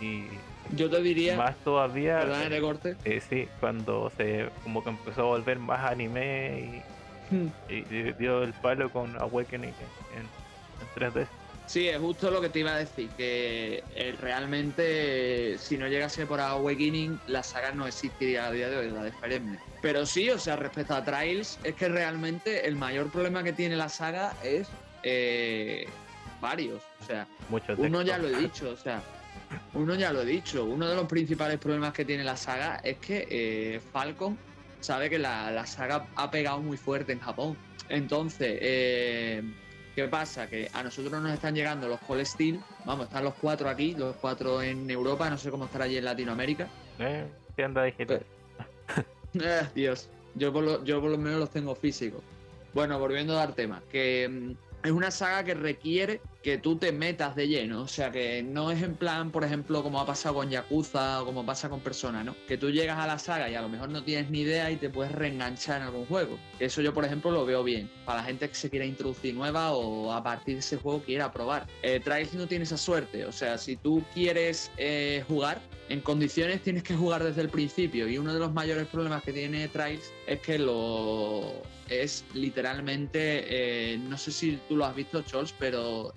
y yo te diría más todavía eh, corte? Eh, sí cuando se como que empezó a volver más anime y, hmm. dio el palo con Awakening en, en 3D Sí, es justo lo que te iba a decir, que eh, realmente si no llegase por Awakening, la saga no existiría a día de hoy, la de Pero sí, o sea, respecto a Trials, es que realmente el mayor problema que tiene la saga es eh, varios. O sea, uno ya lo he dicho, o sea, uno ya lo he dicho. Uno de los principales problemas que tiene la saga es que eh, Falcon sabe que la, la, saga ha pegado muy fuerte en Japón. Entonces, eh, ¿Qué pasa? Que a nosotros nos están llegando los Call Steel, vamos, están los cuatro aquí, los cuatro en Europa, no sé cómo estará allí en Latinoamérica. Eh, tienda digital. eh, Dios, yo por, lo, yo por lo menos los tengo físicos. Bueno, volviendo a dar tema, que mm, es una saga que requiere que tú te metas de lleno. O sea, que no es en plan, por ejemplo, como ha pasado con Yakuza o como pasa con Persona, ¿no? Que tú llegas a la saga y a lo mejor no tienes ni idea y te puedes reenganchar en algún juego. Eso yo, por ejemplo, lo veo bien. Para la gente que se quiera introducir nueva o a partir de ese juego quiera probar. Eh, Trials no tiene esa suerte. O sea, si tú quieres eh, jugar, en condiciones tienes que jugar desde el principio. Y uno de los mayores problemas que tiene Trials es que lo es literalmente, eh, no sé si tú lo has visto, Chols, pero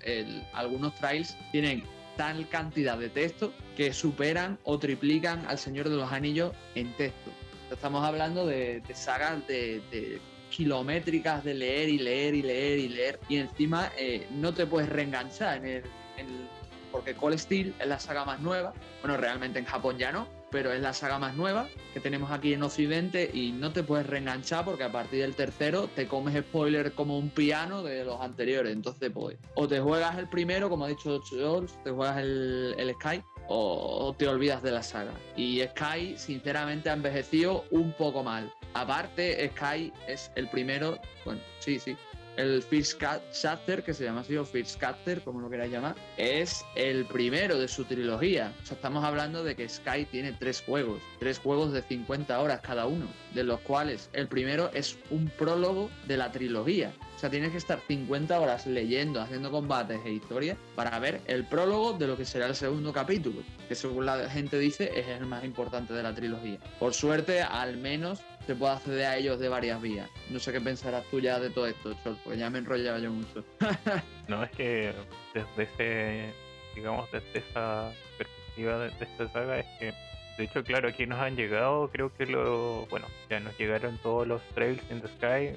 algunos trails tienen tal cantidad de texto que superan o triplican al Señor de los Anillos en texto. Estamos hablando de, sagas de, kilométricas de leer y leer y leer y leer y encima eh, no te puedes reenganchar en el, porque Call Steel es la saga más nueva. Bueno, realmente en Japón ya no, pero es la saga más nueva que tenemos aquí en Occidente y no te puedes reenganchar porque a partir del tercero te comes spoiler como un piano de los anteriores. Entonces, pues, o te juegas el primero, como ha dicho George, te juegas el, el Sky, o te olvidas de la saga. Y Sky, sinceramente, ha envejecido un poco mal. Aparte, Sky es el primero, bueno, sí, sí, el First Chapter, que se llama así, o First como lo queráis llamar, es el primero de su trilogía. O sea, estamos hablando de que Sky tiene tres juegos, tres juegos de 50 horas cada uno, de los cuales el primero es un prólogo de la trilogía. O sea, tienes que estar 50 horas leyendo, haciendo combates e historias para ver el prólogo de lo que será el segundo capítulo, que según la gente dice es el más importante de la trilogía. Por suerte, al menos se puede acceder a ellos de varias vías. No sé qué pensarás tú ya de todo esto, Chol, porque ya me enrollaba yo mucho. no, es que desde ese, digamos, desde esa perspectiva de, esta saga es que de hecho, claro, aquí nos han llegado, creo que lo, bueno, ya nos llegaron todos los Trails in the Sky,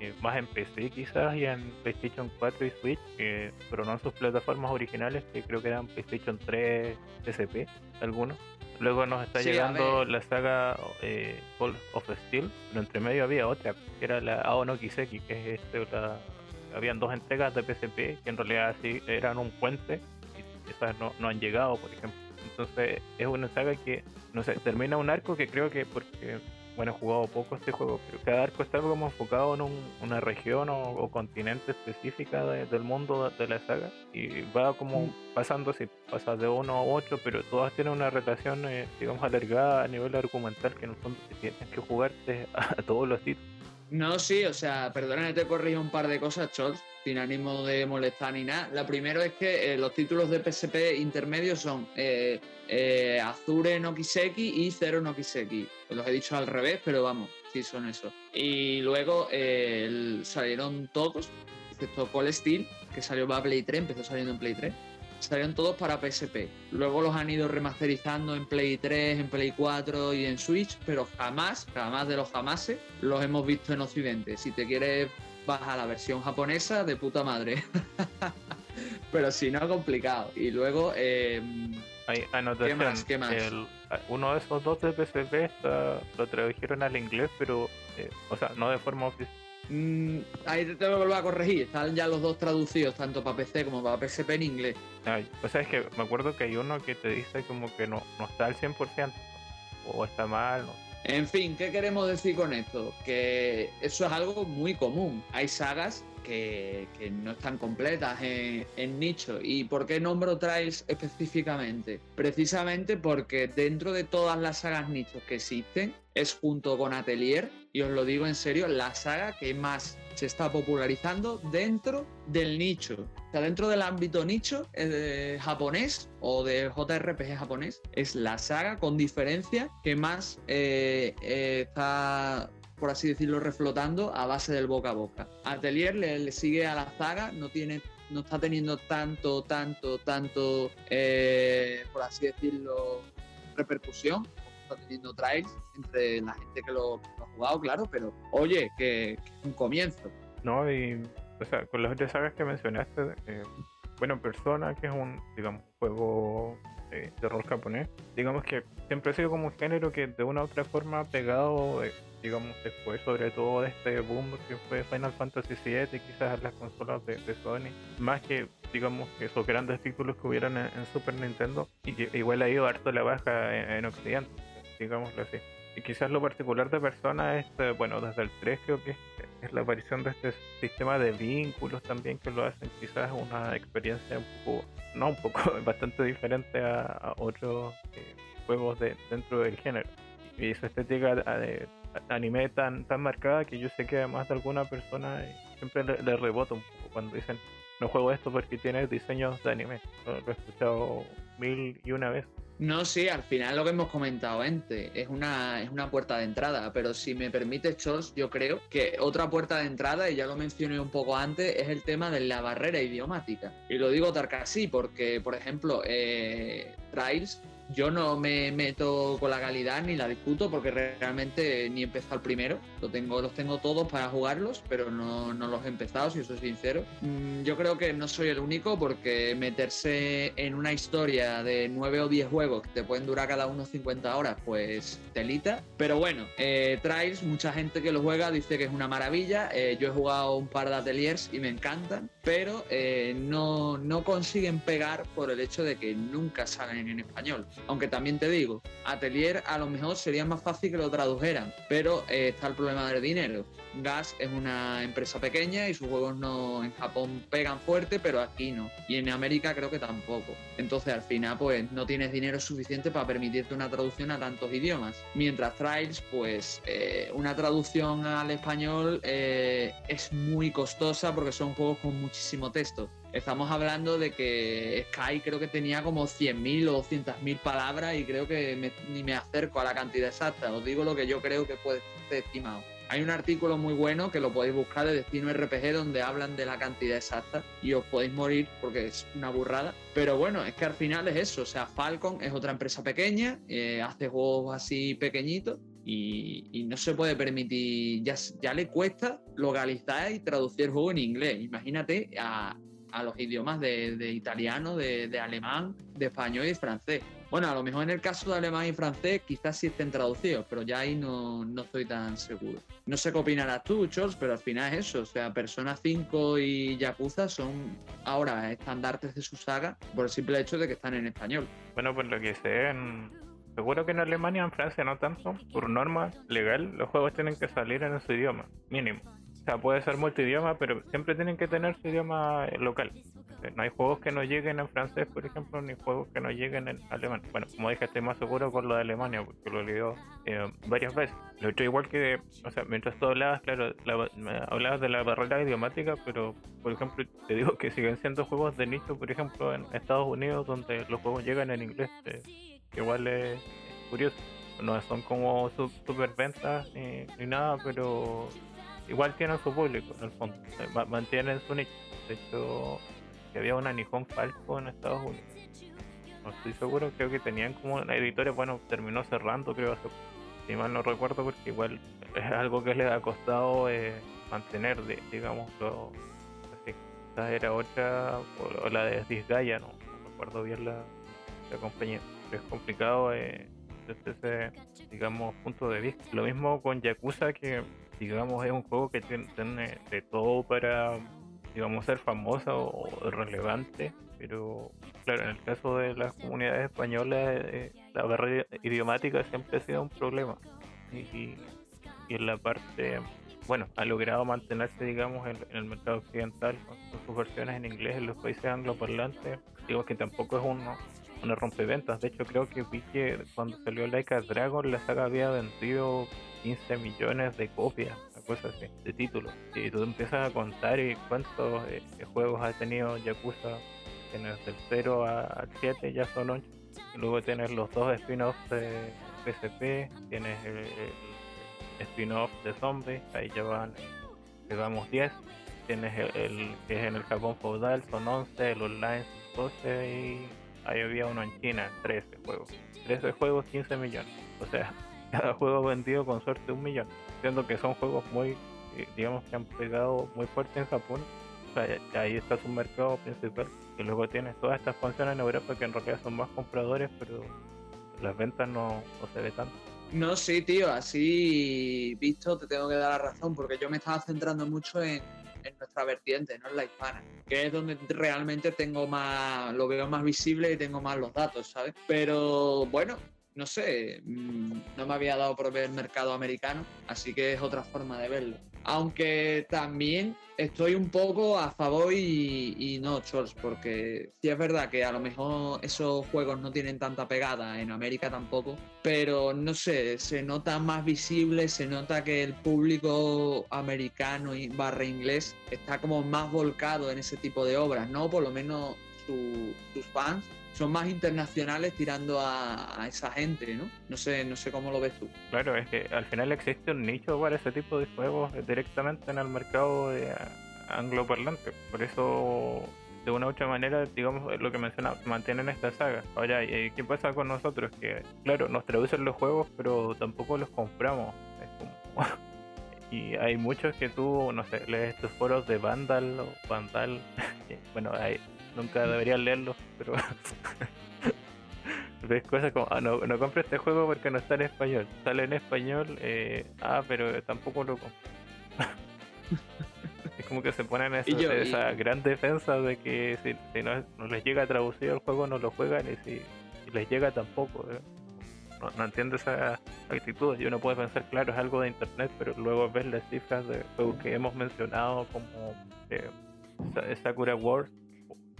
eh, más en PC quizás y en PlayStation 4 y Switch, pero no en sus plataformas originales, que creo que eran PlayStation 3, PSP, algunos. Luego nos está llegando la saga eh, of Steel, pero entre medio había otra, que era la Aono Kiseki, que es este, la... habían dos entregas de PSP que en realidad sí eran un puente y esas no, no han llegado, por ejemplo. Entonces es una saga que, no sé, termina un arco que creo que porque bueno, he jugado poco este juego, pero cada arco está como enfocado en una región o, continente específica del mundo de, la saga y va como mm. pasando si pasa de uno a otro, pero todas tienen una relación, eh, digamos, alargada a nivel argumental que en el fondo tienes que jugarte a, todos los títulos. No, sí, o sea, perdona que te corrija un par de cosas, Chols, sin ánimo de molestar ni nada. La primero es que eh, los títulos de PSP intermedios son eh, eh, Azure no Kiseki y Zero no Kiseki. Los he dicho al revés, pero vamos, sí son eso. Y luego salieron todos, excepto Call Steel, que salió para Play 3, empezó saliendo en Play 3. Salieron todos para PSP. Luego los han ido remasterizando en Play 3, en Play 4 y en Switch, pero jamás, jamás de los jamases, los hemos visto en Occidente. Si te quieres bajar la versión japonesa, de puta madre. pero si no, complicado. Y luego... Eh, hay anotación. uno de esos dos de PSP lo tradujeron al inglés, pero, eh, o sea, no de forma oficial. Mm, ahí te tengo que volver a corregir. Están ya los dos traducidos, tanto para PC como para PSP en inglés. o sea, es que me acuerdo que hay uno que te dice como que no, no está al 100%, o está mal. En fin, ¿qué queremos decir con esto? Que eso es algo muy común. Hay sagas que, no están completas en, nicho. ¿Y por qué nombro Trials específicamente? Precisamente porque dentro de todas las sagas nichos que existen, es junto con Atelier, y os lo digo en serio, la saga que más se está popularizando dentro del nicho. O sea, dentro del ámbito nicho eh, japonés o de JRPG japonés, es la saga con diferencia que más eh, eh, está por así decirlo, reflotando a base del boca a boca. Atelier le, sigue a la saga, no tiene no está teniendo tanto, tanto, tanto, por así decirlo, repercusión teniendo trials entre la gente que lo, ha jugado, claro, pero oye, que, es un comienzo. No, y o sea, con las otras sagas que mencionaste, eh, bueno, Persona, que es un, digamos, juego de, rol japonés, digamos que siempre ha sido como un género que de una u otra forma ha pegado, eh, digamos, después, sobre todo de este boom que fue Final Fantasy VII, quizás las consolas de, Sony, más que, digamos, esos grandes títulos que hubieran en, Super Nintendo, y que igual ha ido harto la baja en Occidente digámoslo así. Y quizás lo particular de Persona es, eh, bueno, desde el 3 creo que es, la aparición de este sistema de vínculos también que lo hacen quizás una experiencia un poco, no un poco, bastante diferente a, otros eh, juegos de, dentro del género. Y esa estética de, anime tan, tan marcada que yo sé que además de alguna persona eh, siempre le, rebota un poco cuando dicen no juego esto porque tiene diseños de anime. lo he escuchado mil y una vez. No, sí, al final lo que hemos comentado antes es una, es una puerta de entrada, pero si me permite, Chos, yo creo que otra puerta de entrada, y ya lo mencioné un poco antes, es el tema de la barrera idiomática. Y lo digo tal casi porque, por ejemplo, eh, Trials yo no me meto con la calidad ni la discuto porque realmente ni he empezado el primero. Lo tengo, los tengo todos para jugarlos, pero no, los he empezado, si soy sincero. Mm, yo creo que no soy el único porque meterse en una historia de 9 o 10 juegos que te pueden durar cada uno 50 horas, pues telita. Pero bueno, eh, Trials, mucha gente que lo juega dice que es una maravilla. Eh, yo he jugado un par de ateliers y me encantan, pero eh, no, no consiguen pegar por el hecho de que nunca salen en español. Aunque también te digo, Atelier a lo mejor sería más fácil que lo tradujeran, pero eh, está el problema del dinero. Gas es una empresa pequeña y sus juegos no en Japón pegan fuerte, pero aquí no. Y en América creo que tampoco. Entonces al final pues no tienes dinero suficiente para permitirte una traducción a tantos idiomas. Mientras Trials pues eh, una traducción al español eh, es muy costosa porque son juegos con muchísimo texto. Estamos hablando de que Sky creo que tenía como 100.000 o 200.000 palabras y creo que ni me acerco a la cantidad exacta. Os digo lo que yo creo que puede ser estimado. Hay un artículo muy bueno que lo podéis buscar de Destino RPG donde hablan de la cantidad exacta y os podéis morir porque es una burrada. Pero bueno, es que al final es eso. O sea, Falcon es otra empresa pequeña, eh, hace juegos así pequeñitos y, no se puede permitir, ya, ya le cuesta localizar y traducir el juego en inglés. Imagínate a, a los idiomas de, italiano, de, alemán, de español y de francés. Bueno, a lo mejor en el caso de alemán y francés quizás sí estén traducidos, pero ya ahí no, no estoy tan seguro. No sé qué opinarás tú, Charles, pero al final es eso. O sea, Persona 5 y Yakuza son ahora estandartes de su saga por el simple hecho de que están en español. Bueno, pues lo que sé, seguro que en Alemania, en Francia no tanto. Por norma legal, los juegos tienen que salir en su idioma, mínimo. O sea, puede ser multidioma, pero siempre tienen que tener su idioma eh, local. No hay juegos que no lleguen en francés, por ejemplo, ni juegos que no lleguen en alemán. Bueno, como dije, estoy más seguro con lo de Alemania, porque lo leído eh, varias veces. Lo he hecho igual que, o sea, mientras tú hablabas, claro, hablabas de la barrera idiomática, pero, por ejemplo, te digo que siguen siendo juegos de nicho, por ejemplo, en Estados Unidos, donde los juegos llegan en inglés. Eh, igual es curioso. No son como super ventas ni nada, pero igual tienen su público en el fondo, mantienen su nicho. De hecho, había una Nihon Falco en Estados Unidos. No estoy seguro, creo que tenían como una editorial, bueno, terminó cerrando, creo, si mal no recuerdo, porque igual es algo que les ha costado eh, mantener, digamos, así. Esta era otra, o, la de Disgaea, no, no recuerdo bien la, la compañía. Es complicado eh, desde ese, digamos, punto de vista. Lo mismo con Yakuza, que digamos, es un juego que tiene, de todo para, digamos, ser famoso o relevante, pero claro, en el caso de las comunidades españolas, eh, la barrera idiomática siempre ha sido un problema. Y, y, en la parte bueno, ha logrado mantenerse, digamos, en, el mercado occidental con, sus versiones en inglés en los países angloparlantes. Digo que tampoco es uno, una rompeventas. De hecho, creo que vi que cuando salió Laika Dragon, la saga había vendido 15 millones de copias, una cosa así, de títulos. Y tú empiezas a contar y cuántos eh, juegos ha tenido Yakuza, tienes del 0 al 7, ya son 8. Y luego tienes los dos spin-offs de PSP, tienes el spin-off de zombies, ahí ya van, llevamos 10. Tienes el, que es en el Japón feudal, son 11, el online 12 y ahí había uno en China, 13 juegos. 13 juegos, 15 millones. O sea, cada juego vendido con suerte un millón. Siendo que son juegos muy, eh, digamos que han pegado muy fuerte en Japón. O sea, ahí está su mercado principal. Y luego tienes todas estas funciones en Europa que en realidad son más compradores, pero las ventas no, no se ve tanto. No, sí, tío, así visto te tengo que dar la razón, porque yo me estaba centrando mucho en, nuestra vertiente, no en la hispana, que es donde realmente tengo más, lo veo más visible y tengo más los datos, ¿sabes? Pero bueno, no sé, mm, no me había dado por ver el mercado americano, así que es otra forma de verlo. Aunque también estoy un poco a favor y, no, Chols, porque sí es verdad que a lo mejor esos juegos no tienen tanta pegada, en América tampoco, pero no sé, se nota más visible, se nota que el público americano y barra inglés está como más volcado en ese tipo de obras, ¿no? Por lo menos sus fans son más internacionales tirando a, esa gente, ¿no? No sé, no sé cómo lo ves tú. Claro, es que al final existe un nicho para ese tipo de juegos directamente en el mercado de angloparlante. Por eso, de una u otra manera, digamos lo que mencionaba, mantienen esta saga. Ahora, ¿qué pasa con nosotros? Que, claro, nos traducen los juegos, pero tampoco los compramos. Y hay muchos que tú, no sé, lees estos foros de Vandal o Vandal. bueno, hay nunca deberías leerlo, pero ves cosas como, ah, no, no compro este juego porque no está en español. Sale en español, eh, ah, pero tampoco lo compro. es como que se ponen esa, gran defensa de que si, no, les llega traducido el juego no lo juegan y si, les llega tampoco. ¿eh? No, entiendo esa actitud. Y uno puede pensar, claro, es algo de internet, pero luego ves las cifras de juegos que hemos mencionado como eh, Sakura Wars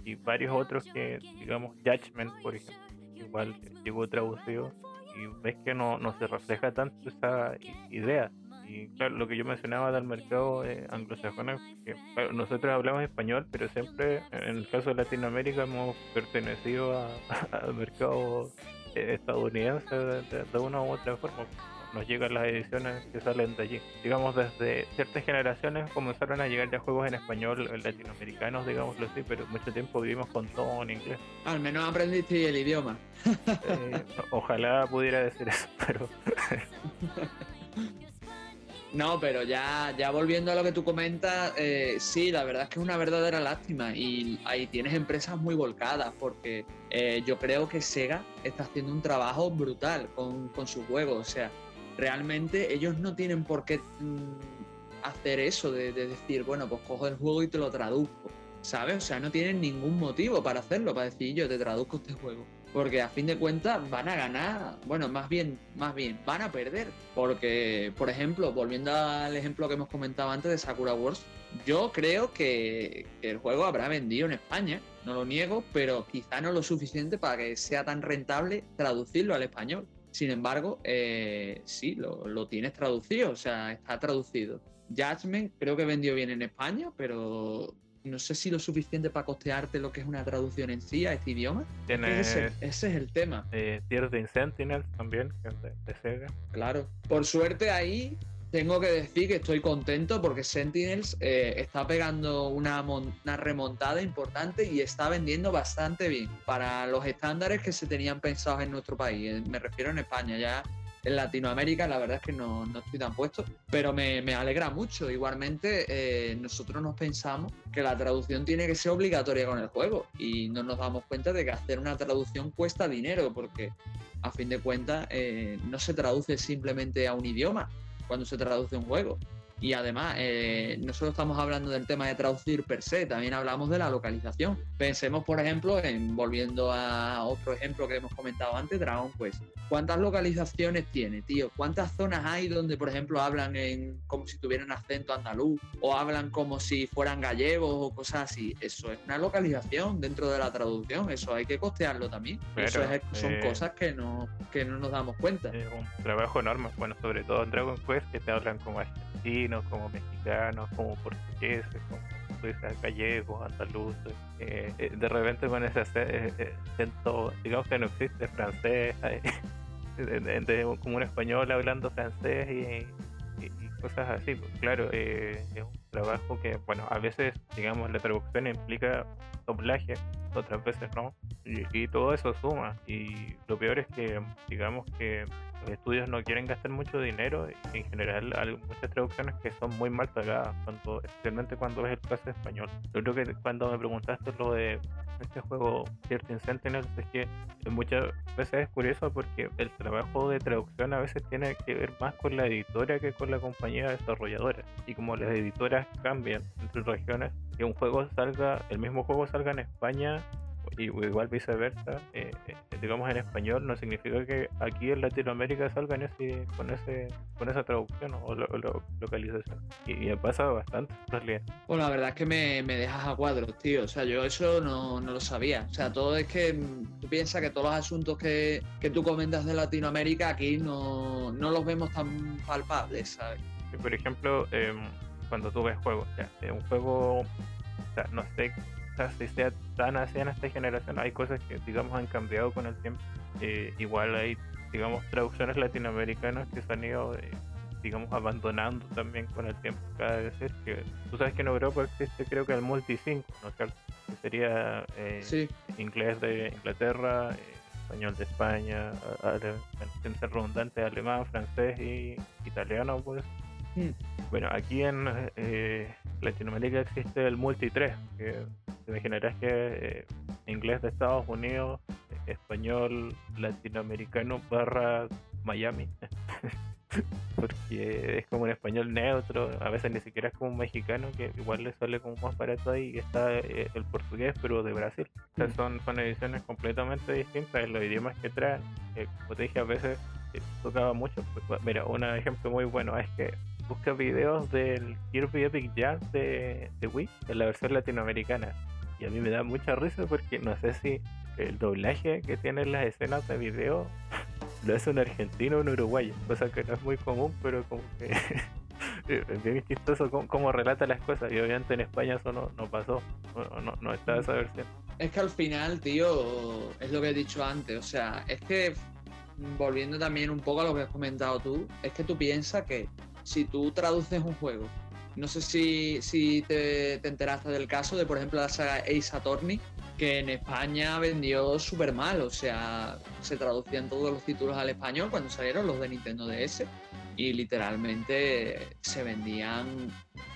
y varios otros que, digamos, Judgment, por ejemplo, igual llegó traducido y ves que no, no se refleja tanto esa idea. Y claro, lo que yo mencionaba del mercado eh, anglosajón que nosotros hablamos español, pero siempre, en el caso de Latinoamérica, hemos pertenecido al mercado eh, estadounidense de, una u otra forma nos llegan las ediciones que salen de allí. Digamos, desde ciertas generaciones comenzaron a llegar ya juegos en español latinoamericanos, digámoslo así, pero mucho tiempo vivimos con todo en inglés. Al menos aprendiste el idioma. Eh, ojalá pudiera decir eso, pero... No, pero ya, ya volviendo a lo que tú comentas, eh, sí, la verdad es que es una verdadera lástima y ahí tienes empresas muy volcadas porque eh, yo creo que Sega está haciendo un trabajo brutal con, con su juego, o sea, realmente ellos no tienen por qué mm, hacer eso de, decir, bueno, pues cojo el juego y te lo traduzco, ¿sabes? O sea, no tienen ningún motivo para hacerlo, para decir yo te traduzco este juego. Porque a fin de cuentas van a ganar, bueno, más bien, más bien, van a perder. Porque, por ejemplo, volviendo al ejemplo que hemos comentado antes de Sakura Wars, yo creo que, que el juego habrá vendido en España, no lo niego, pero quizá no lo suficiente para que sea tan rentable traducirlo al español. Sin embargo, eh, sí, lo, tienes traducido, o sea, está traducido. Judgment creo que vendió bien en España, pero no sé si lo suficiente para costearte lo que es una traducción en sí a este idioma. ese, es el tema. Eh, Tears de Sentinel también, que es de Sega. Claro. Por suerte ahí tengo que decir que estoy contento porque Sentinels eh, está pegando una, una, remontada importante y está vendiendo bastante bien para los estándares que se tenían pensados en nuestro país. Eh, me refiero en España, ya en Latinoamérica la verdad es que no, no estoy tan puesto, pero me, me alegra mucho. Igualmente eh, nosotros nos pensamos que la traducción tiene que ser obligatoria con el juego y no nos damos cuenta de que hacer una traducción cuesta dinero porque a fin de cuentas no se traduce simplemente a un idioma, cuando se traduce un juego. Y además, eh, no solo estamos hablando del tema de traducir per se, también hablamos de la localización. Pensemos, por ejemplo, en volviendo a otro ejemplo que hemos comentado antes, Dragon Quest. ¿Cuántas localizaciones tiene, tío? ¿Cuántas zonas hay donde, por ejemplo, hablan en como si tuvieran acento andaluz o hablan como si fueran gallegos o cosas así? Eso es una localización dentro de la traducción, eso hay que costearlo también. eso son eh, cosas que no, que no nos damos cuenta. Es un trabajo enorme, bueno, sobre todo en Dragon Quest, que te hablan como como mexicanos, como portugueses, como gallegos, andaluces. Eh, eh, de repente con ese acento, digamos que no existe francés, como un español hablando francés y cosas así. Pues, claro, eh, es un trabajo que, bueno, a veces, digamos, la traducción implica doblaje, otras veces no, y, todo eso suma. Y lo peor es que, digamos que estudios no quieren gastar mucho dinero y en general hay muchas traducciones que son muy mal pagadas, especialmente cuando es el caso español. Yo creo que cuando me preguntaste lo de este juego Certain Sentinels es que muchas veces es curioso porque el trabajo de traducción a veces tiene que ver más con la editora que con la compañía desarrolladora. Y como las editoras cambian entre regiones, que un juego salga, el mismo juego salga en España igual viceversa, eh, eh, digamos en español, no significa que aquí en Latinoamérica salga ese, con ese con esa traducción o, localización. Y, ha pasado bastante, Bueno, la verdad es que me, me, dejas a cuadros, tío. O sea, yo eso no, no, lo sabía. O sea, todo es que mm, tú piensas que todos los asuntos que, que tú comentas de Latinoamérica aquí no, no los vemos tan palpables, ¿sabes? por ejemplo, em, cuando tú ves juegos, ya, un juego, o sea, no sé si sea tan así en esta generación, hay cosas que, digamos, han cambiado con el tiempo. Eh, igual hay, digamos, traducciones latinoamericanas que se han ido, eh, digamos, abandonando también con el tiempo. Cada vez es que, tú sabes que en Europa existe, creo que el multi 5, ¿no Que sería eh, inglés de Inglaterra, español de España, ser redundante, alemán, francés y italiano, pues. Hmm. Bueno, aquí en Latinoamérica existe el Multi 3, que te imaginarás que eh, inglés de Estados Unidos, español latinoamericano barra Miami. Porque es como un español neutro, a veces ni siquiera es como un mexicano, que igual le sale como más barato ahí, y está eh, el portugués, pero de Brasil. O sea, mm. son, son ediciones completamente distintas en los idiomas que traen. Eh, como te dije, a veces tocaba mucho. Pues, mira, un ejemplo muy bueno es que busca videos del Kirby Epic Jam de, de Wii, en la versión latinoamericana. Y a mí me da mucha risa porque no sé si el doblaje que tienen las escenas de video lo hace un argentino o un uruguayo, cosa que no es muy común, pero como que es bien chistoso cómo, relata las cosas. Y obviamente en España eso no, no pasó, no, no, está esa versión. Es que al final, tío, es lo que he dicho antes, o sea, es que volviendo también un poco a lo que has comentado tú, es que tú piensas que si tú traduces un juego no sé si, si te, enteraste del caso de, por ejemplo, la saga Ace Attorney, que en España vendió súper mal, o sea, se traducían todos los títulos al español cuando salieron los de Nintendo DS y literalmente se vendían,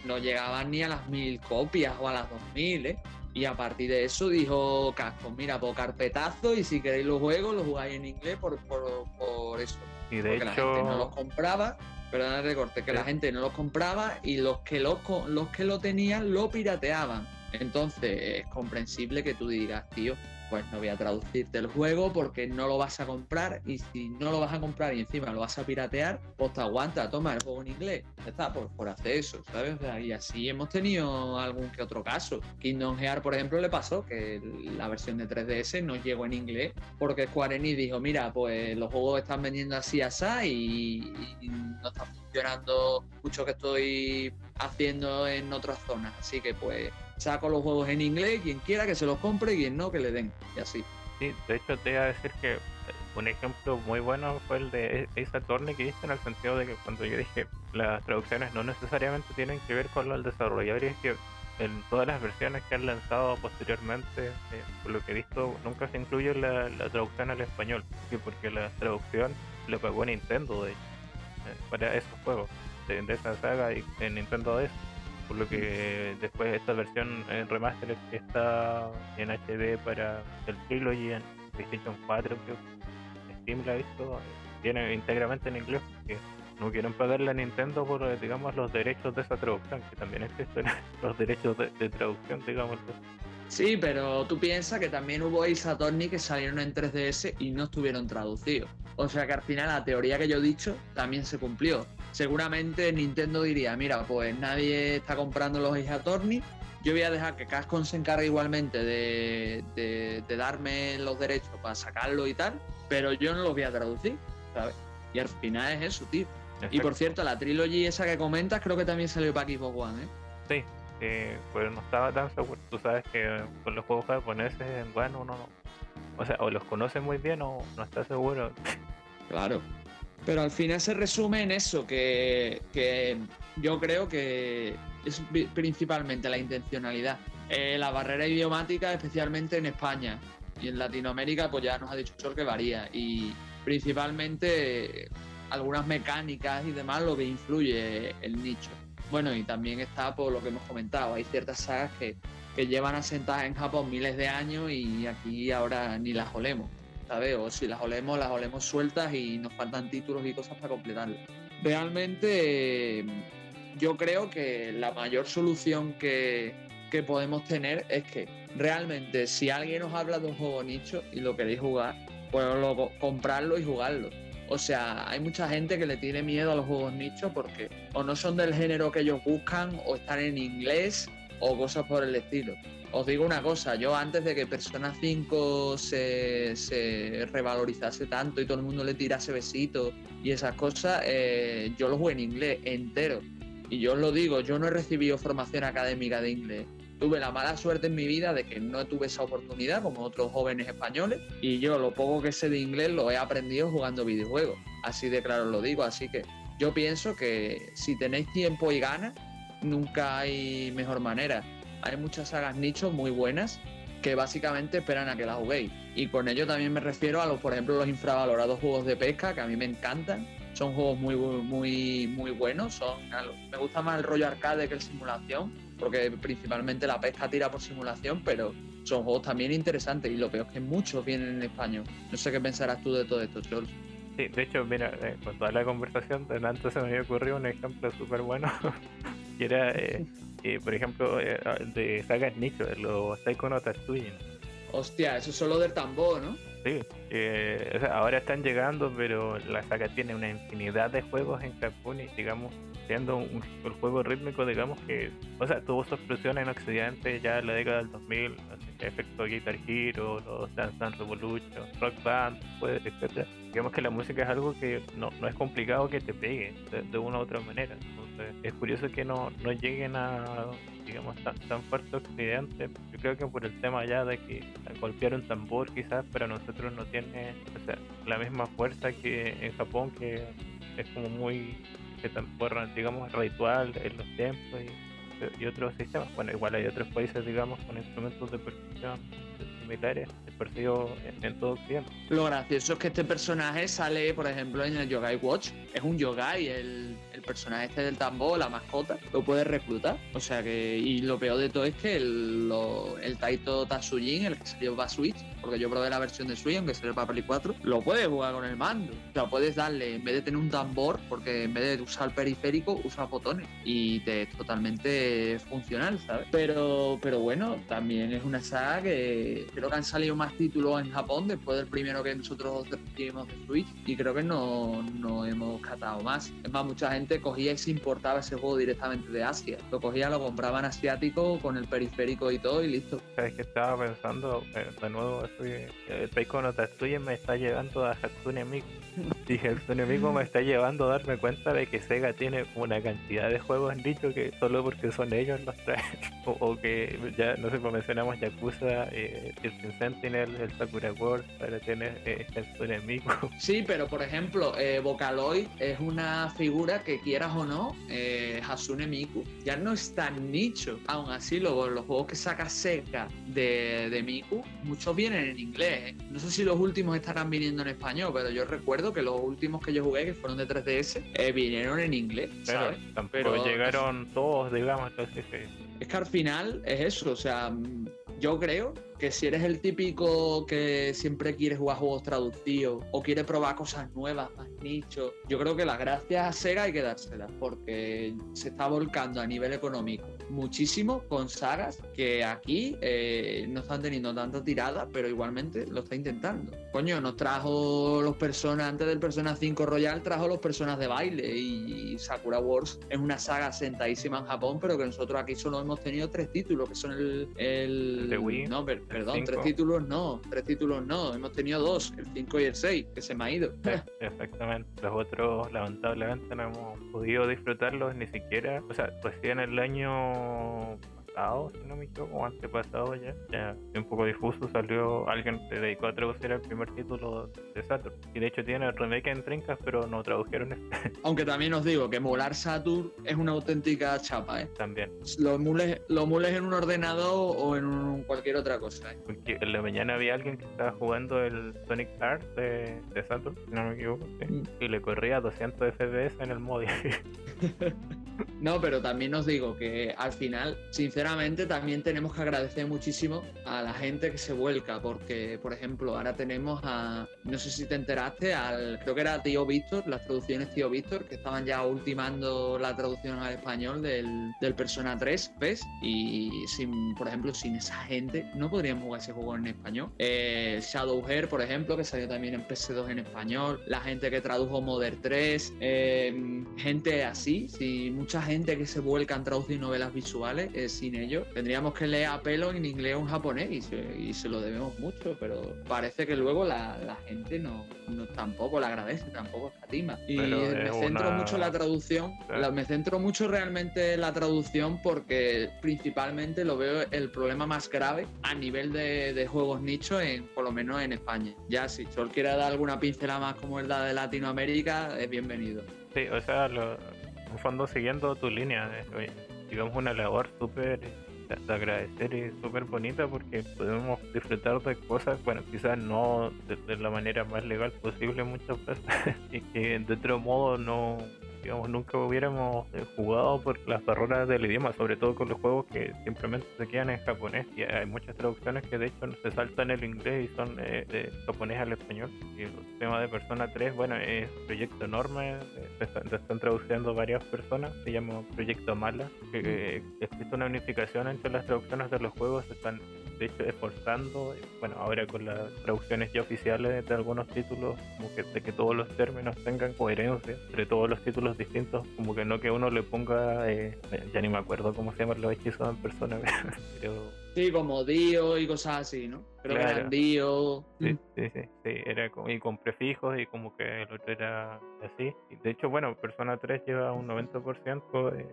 no llegaban ni a las mil copias o a las dos mil, ¿eh? Y a partir de eso dijo Casco, mira, por carpetazo y si queréis los juegos, los jugáis en inglés por, por, por eso. Y de Porque hecho... la gente no los compraba perdón el recorte, que la gente no los compraba y los que lo, los que lo tenían lo pirateaban. Entonces es comprensible que tú digas, tío, pues no voy a traducirte el juego porque no lo vas a comprar y si no lo vas a comprar y encima lo vas a piratear, pues te aguanta, toma el juego en inglés. Está, por, por hacer eso, ¿sabes? y así hemos tenido algún que otro caso. Kingdom Hearts, por ejemplo, le pasó que la versión de 3DS no llegó en inglés porque Square Enix dijo, mira, pues los juegos están vendiendo así, así y, y no está funcionando mucho que estoy haciendo en otras zonas. Así que pues saco los juegos en inglés, quien quiera que se los compre quien no que le den. Y así. Sí, de hecho te iba a decir que eh, un ejemplo muy bueno fue el de Ace Attorney que viste en el sentido de que cuando yo dije las traducciones no necesariamente tienen que ver con el desarrollador y es que en todas las versiones que han lanzado posteriormente, eh, por lo que he visto, nunca se incluye la, traducción al español, porque la traducción la pagó Nintendo de, eh, para esos juegos de, esa saga y en Nintendo DS por lo que después esta versión en remaster que está en HD para el Trilogy en PlayStation 4 creo Steam la ha visto viene íntegramente en inglés porque no quieren pagarle a Nintendo por, eh, digamos, los derechos de esa traducción, que también existen los derechos de, traducción, digamos. Sí, pero tú piensas que también hubo Ace Attorney que salieron en 3DS y no estuvieron traducidos. O sea que al final la teoría que yo he dicho también se cumplió. Seguramente Nintendo diría, mira, pues nadie está comprando los Ace Attorney, yo voy a dejar que Cascon se encargue igualmente de, de, darme los derechos para sacarlo y tal, pero yo no los voy a traducir, ¿sabes? Y al final es eso, tío. Y por cierto, la trilogy esa que comentas creo que también salió para Xbox One, ¿eh? Sí, eh, pues no estaba tan seguro. Tú sabes que con los juegos japoneses en One uno no. O sea, o los conoce muy bien o no está seguro. Claro. Pero al final se resume en eso, que, yo creo que es principalmente la intencionalidad. Eh, la barrera idiomática, especialmente en España y en Latinoamérica, pues ya nos ha dicho Chor que varía. Y principalmente algunas mecánicas y demás lo que influye el nicho. Bueno, y también está por lo que hemos comentado, hay ciertas sagas que, que llevan asentadas en Japón miles de años y aquí ahora ni las olemos, ¿sabes? O si las olemos, las olemos sueltas y nos faltan títulos y cosas para completarlas. Realmente yo creo que la mayor solución que, podemos tener es que realmente si alguien os habla de un juego nicho y lo queréis jugar, pues comprarlo y jugarlo. O sea, hay mucha gente que le tiene miedo a los juegos nichos porque o no son del género que ellos buscan, o están en inglés, o cosas por el estilo. Os digo una cosa, yo antes de que Persona 5 se, se revalorizase tanto y todo el mundo le tirase besitos y esas cosas, eh, yo lo jugué en inglés entero y yo os lo digo, yo no he recibido formación académica de inglés. Tuve la mala suerte en mi vida de que no tuve esa oportunidad como otros jóvenes españoles y yo lo poco que sé de inglés lo he aprendido jugando videojuegos. Así de claro lo digo, así que yo pienso que si tenéis tiempo y ganas, nunca hay mejor manera. Hay muchas sagas nichos muy buenas que básicamente esperan a que las juguéis. Y con ello también me refiero a los, por ejemplo, los infravalorados juegos de pesca que a mí me encantan son juegos muy, muy, muy buenos. Son, me gusta más el rollo arcade que el simulación, porque principalmente la pesca tira por simulación, pero son juegos también interesantes y lo peor es que muchos vienen en español. No sé qué pensarás tú de todo esto, Charles. Sí, de hecho, mira, eh, con toda la conversación, delante se me había ocurrido un ejemplo súper bueno, que era, eh, por ejemplo, eh, de sagas nicho, los Taiko no Tatsujin. Hostia, eso es solo del tambor, ¿no? Sí, eh, ahora están llegando, pero la saga tiene una infinidad de juegos en Japón y digamos, siendo un, juego rítmico, digamos que, o sea, tuvo su explosión en Occidente ya en la década del 2000, efecto Guitar Hero, los Dance Dance Revolution, Rock Band, pues, etc. Digamos que la música es algo que no, no es complicado que te pegue de, una u otra manera. Entonces, es curioso que no, no lleguen a digamos, tan, tan fuerte Occidente. Yo creo que por el tema ya de que golpear un tambor quizás para nosotros no tiene la misma fuerza que en Japón, que es como muy, que tambor, digamos, ritual en los templos y, y otros sistemas. Bueno, igual hay otros países, digamos, con instrumentos de percusión militares percibido en, todo Occidente. Lo gracioso es que este personaje sale, por ejemplo, en el Yogai Watch. Es un Yogai, el personaje este del tambor, la mascota, lo puedes reclutar. O sea que, y lo peor de todo es que el, el Taito Tatsujin, el que salió para Switch, porque yo probé la versión de Switch, aunque salió para Play 4, lo puedes jugar con el mando. O sea, puedes darle, en vez de tener un tambor, porque en vez de usar periférico, usa botones. Y te es totalmente funcional, ¿sabes? Pero, pero bueno, también es una saga que creo que han salido más títulos en Japón después del primero que nosotros recibimos de Switch. Y creo que no, no hemos catado más. Es más, mucha gente cogía y se importaba ese juego directamente de Asia. Lo cogía, lo compraban asiático con el periférico y todo y listo. ¿Sabes que estaba pensando? Eh, de nuevo, el Taiko no Tatsuya me está llevando a Hatsune Miku. Y Hatsune Miku me está llevando a darme cuenta de que Sega tiene una cantidad de juegos dicho que solo porque son ellos los traen. o, que ya, no sé, pues mencionamos Yakuza, eh, el Sentinel, el Sakura World, ahora tiene eh, Hatsune Miku. Sí, pero por ejemplo, eh, Vocaloid es una figura que quieras o no, eh, Hasune Miku ya no es tan nicho. Aún así, luego los juegos que saca Sega de, de Miku, muchos vienen en inglés. ¿eh? No sé si los últimos estarán viniendo en español, pero yo recuerdo que los últimos que yo jugué, que fueron de 3DS, eh, vinieron en inglés. Pero tampoco llegaron todos, digamos, Es que al final es eso, o sea, yo creo que si eres el típico que siempre quiere jugar juegos traducidos o quiere probar cosas nuevas, más nicho, yo creo que la gracia a Sega hay que dársela, porque se está volcando a nivel económico muchísimo con sagas que aquí eh, no están teniendo tanta tirada, pero igualmente lo está intentando. Coño, nos trajo los personas, antes del Persona 5 Royal, trajo los personas de baile y Sakura Wars es una saga sentadísima en Japón, pero que nosotros aquí solo hemos tenido tres títulos, que son el... el, Wii, no, perdón, tres títulos no, tres títulos no, hemos tenido dos, el 5 y el 6, que se me ha ido. exactamente, los otros lamentablemente no hemos podido disfrutarlos ni siquiera, o sea, recién el año si no me equivoco, o antepasado ya, ya un poco difuso, salió alguien se dedicó a traducir el primer título de Saturn. Y de hecho tiene el remake en trincas, pero no tradujeron este. Aunque también os digo que emular Saturn es una auténtica chapa, ¿eh? También. Lo emules, lo mules en un ordenador o en cualquier otra cosa, ¿eh? Porque en la mañana había alguien que estaba jugando el Sonic Art de, de Saturn, si no me equivoco, mm. y le corría 200 FPS en el mod. no, pero también os digo que al final, sinceramente, también tenemos que agradecer muchísimo a la gente que se vuelca, porque, por ejemplo, ahora tenemos a, no sé si te enteraste, al, creo que era Tío Víctor, las traducciones Tío Víctor, que estaban ya ultimando la traducción al español del, Persona 3, ¿ves? Y sin, por ejemplo, sin esa gente no podríamos jugar ese juego en español. Eh, Shadow Hair, por ejemplo, que salió también en PS2 en español, la gente que tradujo Modern 3, eh, gente así, si mucha gente que se vuelca en traducir novelas visuales, eh, sin ello. Tendríamos que leer a pelo en inglés o en japonés y se, lo debemos mucho, pero parece que luego la, gente no, tampoco la agradece, tampoco escatima. Y me centro mucho en la traducción, me centro mucho realmente en la traducción porque principalmente lo veo el problema más grave a nivel de, juegos nicho, en, por lo menos en España. Ya si Sol quiere dar alguna pincelada más como es la de Latinoamérica, es bienvenido. Sí, o sea, lo, en fondo siguiendo tu línea, eh, digamos, una labor súper de agradecer y súper bonita porque podemos disfrutar de cosas, bueno, quizás no de, la manera más legal posible muchas veces, y que de otro modo no, digamos, nunca hubiéramos eh, jugado por las barreras del idioma, sobre todo con los juegos que simplemente se quedan en japonés. Y hay muchas traducciones que de hecho se saltan el inglés y son eh, de japonés al español. Y el tema de Persona 3, bueno, es un proyecto enorme, eh, se, están traduciendo varias personas, se llama Proyecto Mala, que existe una unificación entre las traducciones de los juegos, se están de hecho esforzando, bueno, ahora con las traducciones ya oficiales de algunos títulos, como que de que todos los términos tengan coherencia entre todos los títulos distintos, como que no que uno le ponga, eh, ya ni me acuerdo cómo se llaman los hechizos en persona, pero... Sí, como Dio y cosas así, ¿no? Creo que eran Dio. Sí, sí, sí, era con, y con prefijos y como que el otro era así. Y de hecho, bueno, Persona 3 lleva un 90% de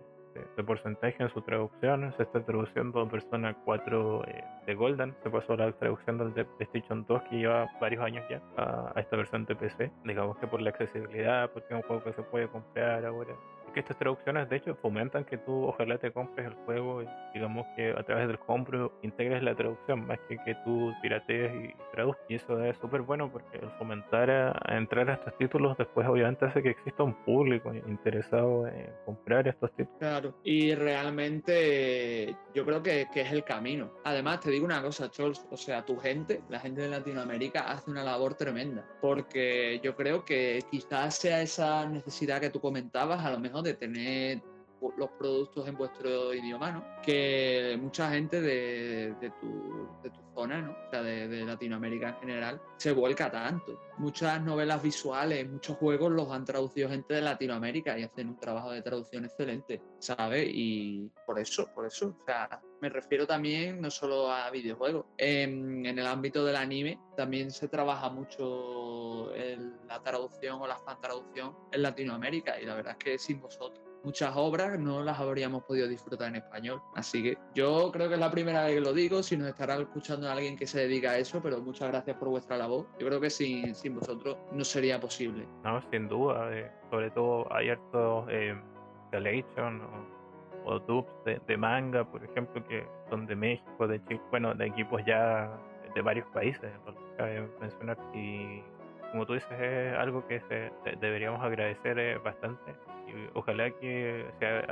de, porcentaje en su traducción. Se está traduciendo Persona 4 eh, de Golden. Se pasó la traducción del de PlayStation 2 que lleva varios años ya a, esta versión de PC. Digamos que por la accesibilidad, porque es un juego que se puede comprar ahora que estas traducciones de hecho fomentan que tú ojalá te compres el juego y digamos que a través del compro integres la traducción más que que tú piratees y traduzcas. Y eso es súper bueno porque fomentar a, entrar a estos títulos después obviamente hace que exista un público interesado en comprar estos títulos. Claro, y realmente yo creo que, que es el camino. Además te digo una cosa, Chols, o sea, tu gente, la gente de Latinoamérica hace una labor tremenda porque yo creo que quizás sea esa necesidad que tú comentabas, a lo mejor de tener los productos en vuestro idioma, ¿no? Que mucha gente de, tu, de tu, zona, ¿no? O sea, de, Latinoamérica en general, se vuelca tanto. Muchas novelas visuales, muchos juegos los han traducido gente de Latinoamérica y hacen un trabajo de traducción excelente, ¿sabes? Y por eso, por eso, o sea, me refiero también no solo a videojuegos. En, en el ámbito del anime también se trabaja mucho la traducción o la fan traducción en Latinoamérica y la verdad es que sin vosotros muchas obras no las habríamos podido disfrutar en español. Así que yo creo que es la primera vez que lo digo, si nos estará escuchando alguien que se dedica a eso, pero muchas gracias por vuestra labor. Yo creo que sin, sin vosotros no sería posible. No, sin duda. Eh, sobre todo hay hartos eh, o, dubs de, manga, por ejemplo, que son de México, de Chile, bueno, de equipos ya de varios países, cabe mencionar. Y como tú dices, es algo que se, deberíamos agradecer eh, bastante. Y ojalá que sea,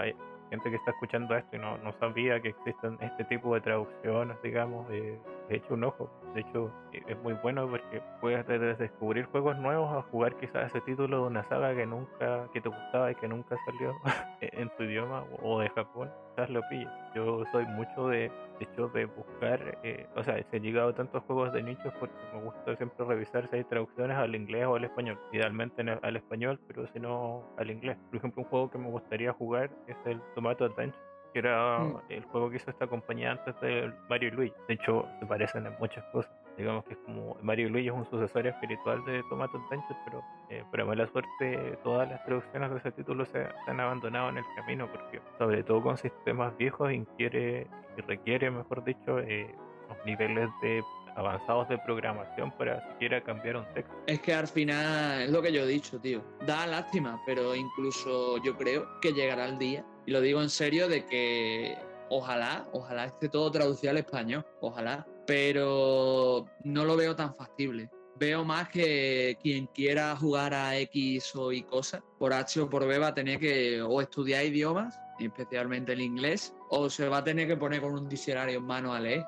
gente que está escuchando esto y no, no sabía que existen este tipo de traducciones, digamos, de, hecho un ojo. De hecho, e, es muy bueno porque puedes descubrir juegos nuevos a jugar quizás ese título de una saga que nunca, que te gustaba y que nunca salió e, en tu idioma o de Japón, quizás lo pilles. Yo soy mucho de, hecho, de buscar, eh, o sea, he llegado a tantos juegos de nichos porque me gusta siempre revisar si hay traducciones al inglés o al español. Idealmente al español, pero si no al inglés. Por ejemplo, un juego que me gustaría jugar es el Tomato Adventure que era mm. el juego que hizo esta compañía antes de Mario y Luigi. De hecho, se parecen en muchas cosas. Digamos que es como Mario y Luigi es un sucesor espiritual de Tomato Adventure, pero eh, para mala suerte todas las traducciones de ese título se, han abandonado en el camino, porque sobre todo con sistemas viejos inquiere y requiere, mejor dicho, eh, los niveles de avanzados de programación para siquiera cambiar un texto. Es que al final es lo que yo he dicho, tío. Da lástima, pero incluso yo creo que llegará el día, y lo digo en serio, de que ojalá, ojalá esté todo traducido al español, ojalá, pero no lo veo tan factible. Veo más que quien quiera jugar a X o Y cosas, por H o por B va a tener que o estudiar idiomas especialmente el inglés, o se va a tener que poner con un diccionario en mano a leer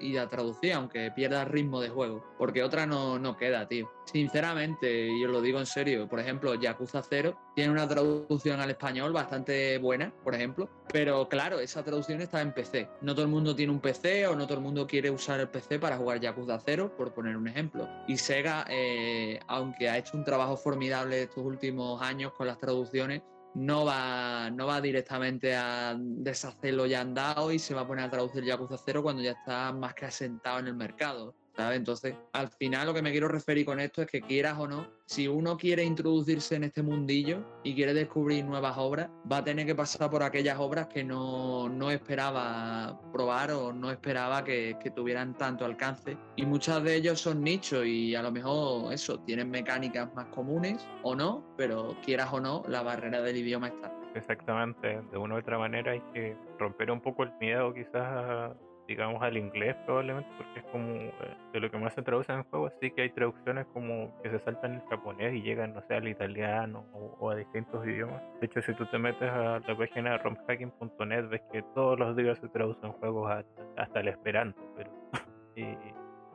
y a traducir, aunque pierda ritmo de juego, porque otra no, no queda, tío. Sinceramente, y os lo digo en serio, por ejemplo, Yakuza 0 tiene una traducción al español bastante buena, por ejemplo, pero claro, esa traducción está en PC. No todo el mundo tiene un PC o no todo el mundo quiere usar el PC para jugar Yakuza 0, por poner un ejemplo. Y Sega, eh, aunque ha hecho un trabajo formidable estos últimos años con las traducciones, no va, no va directamente a deshacerlo ya andado y se va a poner a traducir Yakuza 0 cuando ya está más que asentado en el mercado. Entonces, al final lo que me quiero referir con esto es que quieras o no, si uno quiere introducirse en este mundillo y quiere descubrir nuevas obras, va a tener que pasar por aquellas obras que no, esperaba probar o no esperaba que, que, tuvieran tanto alcance. Y muchas de ellos son nichos y a lo mejor eso, tienen mecánicas más comunes o no, pero quieras o no, la barrera del idioma está. Exactamente, de una u otra manera hay que romper un poco el miedo quizás digamos, al inglés probablemente, porque es como eh, de lo que más se traduce en el juego, sí que hay traducciones como que se saltan en japonés y llegan, no sé, al italiano o, a distintos idiomas. De hecho, si tú te metes a la página romhacking.net, ves que todos los días se traducen juegos hasta, el esperanto, pero... y,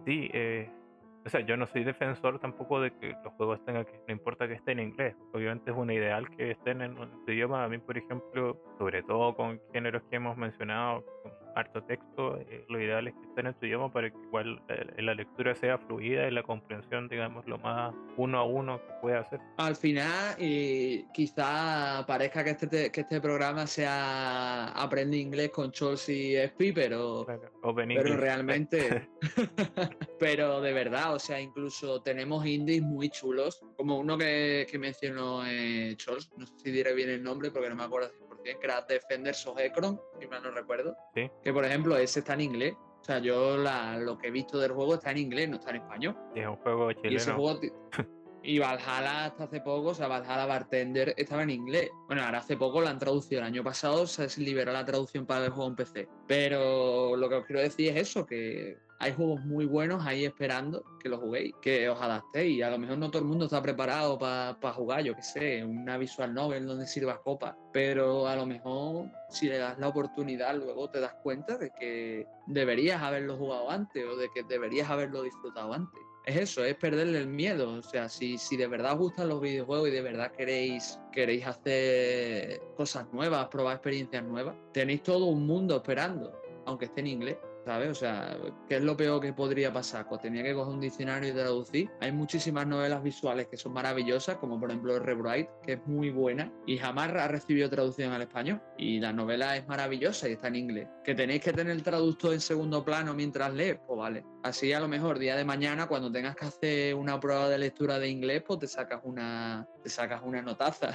sí, eh, o sea, yo no soy defensor tampoco de que los juegos tengan que, no importa que estén en inglés, obviamente es un ideal que estén en un idioma. A mí, por ejemplo, sobre todo con géneros que hemos mencionado, con harto texto, eh, lo ideal es que estén en tu idioma para que igual eh, la lectura sea fluida y la comprensión, digamos, lo más uno a uno que pueda hacer. Al final, y quizá parezca que este, que este programa sea Aprende inglés con Chols y Espi, pero, pero realmente, pero de verdad, o sea, incluso tenemos indies muy chulos, como uno que, que mencionó eh, no sé si diré bien el nombre porque no me acuerdo 100%, que era Defenders of Ekron, si mal no recuerdo. Que por ejemplo, ese está en inglés. O sea, yo lo que he visto del juego está en inglés, no está en español. es un juego chileno. Y ese juego, Y Valhalla hasta hace poco, o sea, Valhalla Bartender estaba en inglés. Bueno, ahora hace poco la han traducido. El año pasado se liberó la traducción para el juego en PC. Pero lo que os quiero decir es eso, que hay juegos muy buenos ahí esperando que los juguéis, que os adaptéis. A lo mejor no todo el mundo está preparado para jugar, yo qué sé, una visual novel donde sirva copa. Pero a lo mejor si le das la oportunidad, luego te das cuenta de que deberías haberlo jugado antes o de que deberías haberlo disfrutado antes es eso, es perderle el miedo. O sea, si, si de verdad os gustan los videojuegos y de verdad queréis, queréis hacer cosas nuevas, probar experiencias nuevas, tenéis todo un mundo esperando, aunque esté en inglés. ¿Sabes? O sea, ¿qué es lo peor que podría pasar? Pues tenía que coger un diccionario y traducir. Hay muchísimas novelas visuales que son maravillosas, como por ejemplo Rebright, que es muy buena y jamás ha recibido traducción al español. Y la novela es maravillosa y está en inglés. ¿Que tenéis que tener el traductor en segundo plano mientras lees? Pues vale. Así a lo mejor día de mañana, cuando tengas que hacer una prueba de lectura de inglés, pues te sacas una, te sacas una notaza.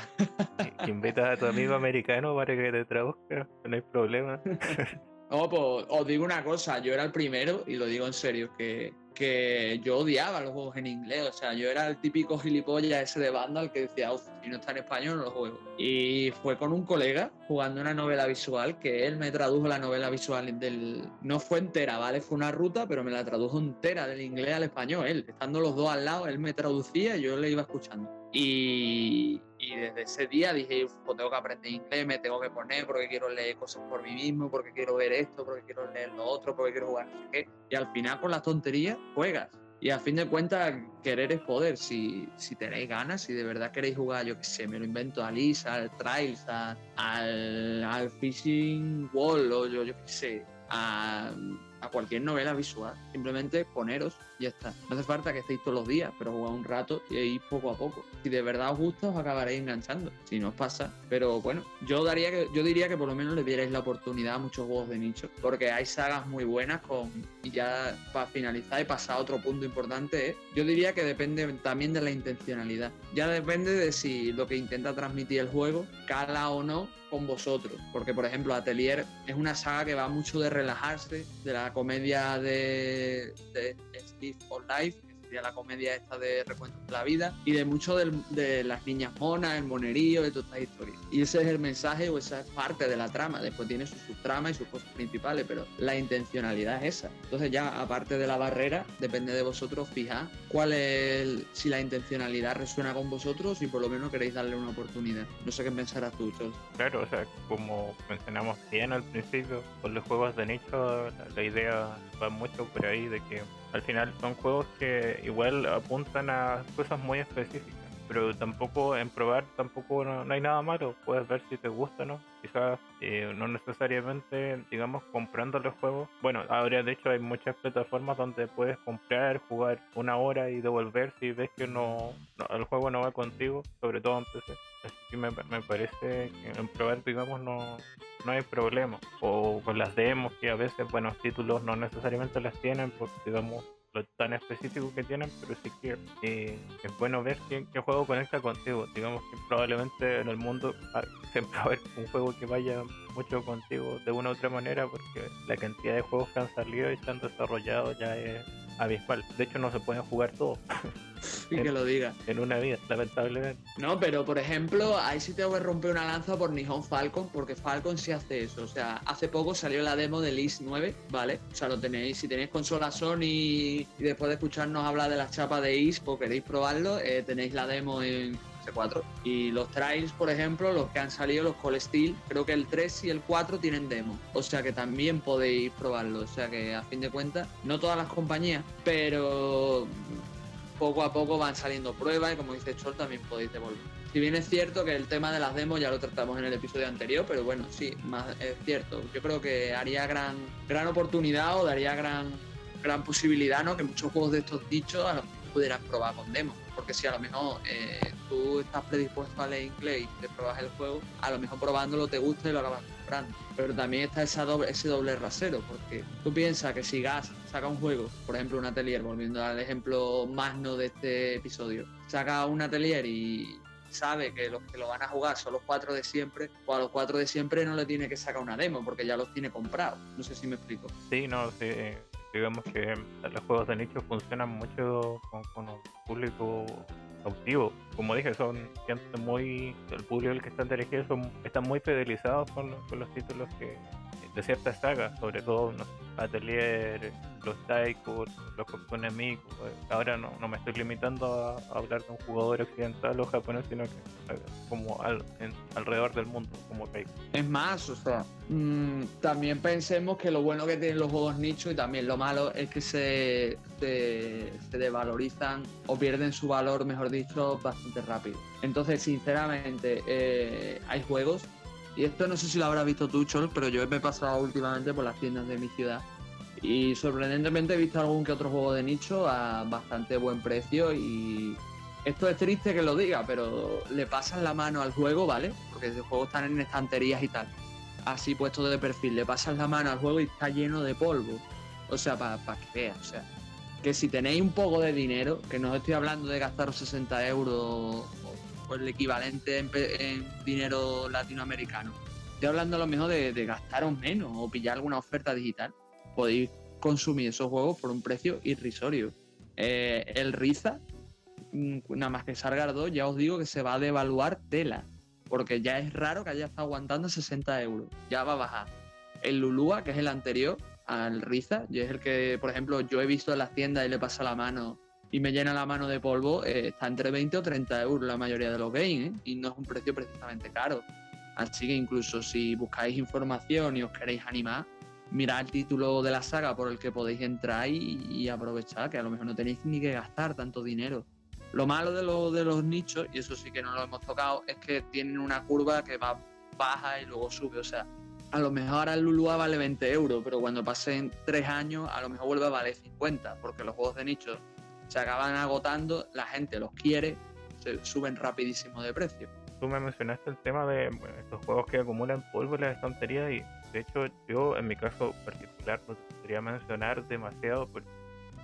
Invitas a tu amigo americano para que te traduzca, no hay problema. No, pues os digo una cosa, yo era el primero, y lo digo en serio, que, que yo odiaba los juegos en inglés. O sea, yo era el típico gilipollas ese de Vandal que decía, si no está en español no lo juego. Y fue con un colega jugando una novela visual que él me tradujo la novela visual del. No fue entera, ¿vale? Fue una ruta, pero me la tradujo entera del inglés al español. Él, estando los dos al lado, él me traducía y yo le iba escuchando. Y, Y desde ese día dije, pues tengo que aprender inglés, me tengo que poner porque quiero leer cosas por mí mismo, porque quiero ver esto, porque quiero leer lo otro, porque quiero jugar no sé qué. Y al final con las tonterías juegas. Y a fin de cuentas, querer es poder. Si, si tenéis ganas, si de verdad queréis jugar, yo qué sé, me lo invento a Lisa, al Trials, al, al Fishing Wall, o yo, yo qué sé, a, a cualquier novela visual. Simplemente poneros ya está. No hace falta que estéis todos los días, pero jugad un rato y ahí poco a poco. Si de verdad os gusta, os acabaréis enganchando. Si no os pasa. Pero bueno, yo, daría que, yo diría que por lo menos le dierais la oportunidad a muchos juegos de nicho. Porque hay sagas muy buenas con. Y ya para finalizar y pasar a otro punto importante, ¿eh? yo diría que depende también de la intencionalidad. Ya depende de si lo que intenta transmitir el juego cala o no con vosotros. Porque, por ejemplo, Atelier es una saga que va mucho de relajarse, de la comedia de, de Steve for Life, que sería la comedia esta de recuentos de la vida, y de mucho del- de, las niñas monas, el monerío, de todas estas historias. Y ese es el mensaje o esa es parte de la trama. Después tiene sus subtramas y sus cosas principales, pero la intencionalidad es esa. Entonces ya, aparte de la barrera, depende de vosotros fijar cuál es, el- si la intencionalidad resuena con vosotros y por lo menos queréis darle una oportunidad. No sé qué pensarás tú, Chol. Claro, o sea, como mencionamos bien al principio, con los juegos de nicho la idea va mucho por ahí de que al final son juegos que igual apuntan a cosas muy específicas, pero tampoco en probar tampoco no, no hay nada malo, puedes ver si te gusta no, quizás eh, no necesariamente digamos comprando los juegos, bueno ahora de hecho hay muchas plataformas donde puedes comprar, jugar una hora y devolver si ves que no, no- el juego no va contigo, sobre todo en PC. Así que me, me parece que en probar, digamos, no, no hay problema. O con las demos, que a veces buenos títulos no necesariamente las tienen, por digamos, lo tan específico que tienen, pero sí que eh, es bueno ver qué, qué juego conecta contigo. Digamos que probablemente en el mundo ah, siempre va a haber un juego que vaya mucho contigo de una u otra manera, porque la cantidad de juegos que han salido y se han desarrollado ya es abismal. De hecho, no se pueden jugar todos Y que lo diga. en una vida, lamentablemente. No, pero por ejemplo, ahí sí tengo que romper una lanza por Nihon Falcon, porque Falcon sí hace eso. O sea, hace poco salió la demo del Is 9, ¿vale? O sea, lo tenéis, si tenéis consola Sony y después de escucharnos hablar de las chapas de Is, pues queréis probarlo, eh, tenéis la demo en PS4. Y los trails, por ejemplo, los que han salido, los Call Steel, creo que el 3 y el 4 tienen demo. O sea que también podéis probarlo. O sea que a fin de cuentas, no todas las compañías, pero poco a poco van saliendo pruebas y como dice Chol también podéis devolver. Si bien es cierto que el tema de las demos ya lo tratamos en el episodio anterior, pero bueno, sí, más es cierto. Yo creo que haría gran, gran oportunidad o daría gran, gran posibilidad, ¿no? Que muchos juegos de estos dichos a lo mejor pudieran probar con demos. Porque si a lo mejor eh, tú estás predispuesto a leer inglés y te pruebas el juego, a lo mejor probándolo te gusta y lo acabas comprando. Pero también está esa ese doble rasero, porque tú piensas que si Gas saca un juego, por ejemplo un atelier, volviendo al ejemplo magno de este episodio, saca un atelier y sabe que los que lo van a jugar son los cuatro de siempre, o a los cuatro de siempre no le tiene que sacar una demo, porque ya los tiene comprados. No sé si me explico. Sí, no, sí, digamos que los juegos de nicho funcionan mucho con, con un público cautivo. Como dije, son gente muy. El público al que están dirigidos son, están muy fidelizados con, los- con los títulos que de ciertas sagas, sobre todo no sé, Atelier, los Taiko, los Kokonami. Ahora no, no me estoy limitando a, hablar de un jugador occidental o japonés, sino que eh, como al- en- alrededor del mundo, como. Es más, o sea, mm, también pensemos que lo bueno que tienen los juegos nicho y también lo malo es que se, se, se devalorizan o pierden su valor, mejor dicho, bastante rápido. Entonces, sinceramente, eh, hay juegos, y esto no sé si lo habrás visto tú, Chol, pero yo me he pasado últimamente por las tiendas de mi ciudad y sorprendentemente he visto algún que otro juego de nicho a bastante buen precio y esto es triste que lo diga, pero le pasan la mano al juego, ¿vale? Porque los juegos están en estanterías y tal. Así puesto de perfil, le pasas la mano al juego y está lleno de polvo. O sea, para que veas, o sea. Que si tenéis un poco de dinero, que no estoy hablando de gastaros 60 euros el equivalente en, dinero latinoamericano. Estoy hablando a lo mejor de, gastaros menos o pillar alguna oferta digital. Podéis consumir esos juegos por un precio irrisorio. Eh, el Riza, mm, nada más que salga el 2, ya os digo que se va a devaluar tela. Porque ya es raro que haya estado aguantando 60 euros. Ya va a bajar. El Lulúa, que es el anterior al Riza, y es el que, por ejemplo, yo he visto en las tiendas y le pasa la mano y me llena la mano de polvo, eh, está entre 20 o 30 euros la mayoría de los games, ¿eh? y no es un precio precisamente caro. Así que incluso si buscáis información y os queréis animar, mirad el título de la saga por el que podéis entrar y, aprovechar, que a lo mejor no tenéis ni que gastar tanto dinero. Lo malo de, lo, de los nichos, y eso sí que no lo hemos tocado, es que tienen una curva que va baja y luego sube. O sea, a lo mejor ahora el Lulua vale 20 euros, pero cuando pasen tres años a lo mejor vuelve a valer 50, porque los juegos de nicho se acaban agotando, la gente los quiere, se suben rapidísimo de precio. Tú me mencionaste el tema de estos juegos que acumulan polvo en las estanterías y de hecho yo en mi caso particular no te podría mencionar demasiado porque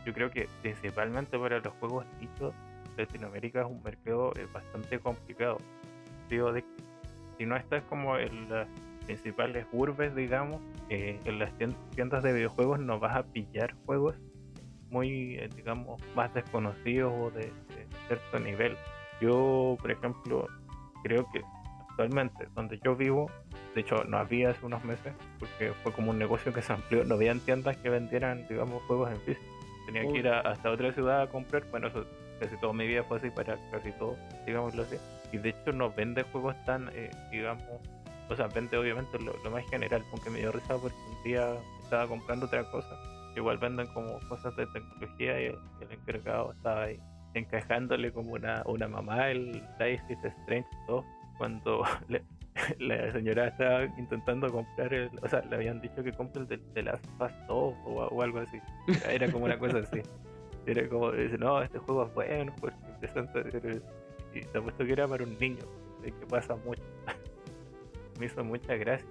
yo creo que principalmente para los juegos nichos Latinoamérica es un mercado eh, bastante complicado. Digo, de si no estás como en las principales urbes, digamos, eh, en las tiendas de videojuegos no vas a pillar juegos muy, eh, digamos, más desconocidos o de, cierto nivel. Yo, por ejemplo, creo que actualmente donde yo vivo, de hecho no había hace unos meses, porque fue como un negocio que se amplió, no habían tiendas que vendieran, digamos, juegos en físico. Tenía que ir hasta otra ciudad a comprar, bueno, eso casi toda mi vida fue así para casi todo, digámoslo así. Y de hecho no vende juegos tan, eh, digamos, o sea, vende obviamente lo, más general, aunque me dio risa porque un día estaba comprando otra cosa. Igual venden como cosas de tecnología y el, encargado estaba ahí encajándole como una, una mamá el Life is Strange 2 cuando la señora estaba intentando comprar el, o sea, le habían dicho que compre el de, de Last 2 o, o, algo así. Era como una cosa así. Era como, dice, no, este juego es bueno, porque y te apuesto que era para un niño, que pasa mucho. Me hizo mucha gracia.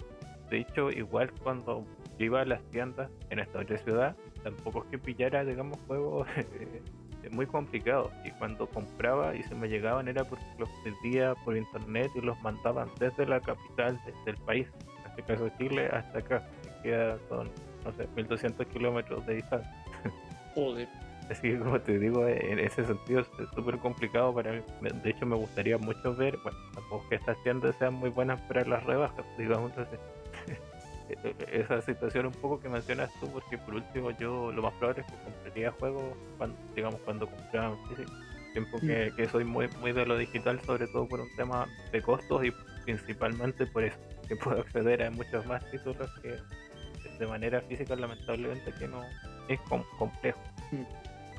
De hecho, igual cuando iba a las tiendas en esta otra ciudad, tampoco es que pillara, digamos, juegos muy complicados. Y cuando compraba y se me llegaban era porque los pedía por internet y los mandaban desde la capital del país, en este caso Chile, hasta acá, que queda son, no sé, 1200 kilómetros de distancia. Joder. Así que como te digo, en ese sentido es súper complicado para mí. De hecho me gustaría mucho ver, bueno, tampoco que estas tiendas sean muy buenas para las rebajas, digamos así. E-, e-, esa situación un poco que mencionas tú, porque por último yo lo más probable es que compraría juegos cuando, digamos, cuando compraba físico. Tiempo que, que, soy muy, muy de lo digital, sobre todo por un tema de costos y principalmente por eso, que puedo acceder a muchos más títulos que de manera física lamentablemente que no es complejo.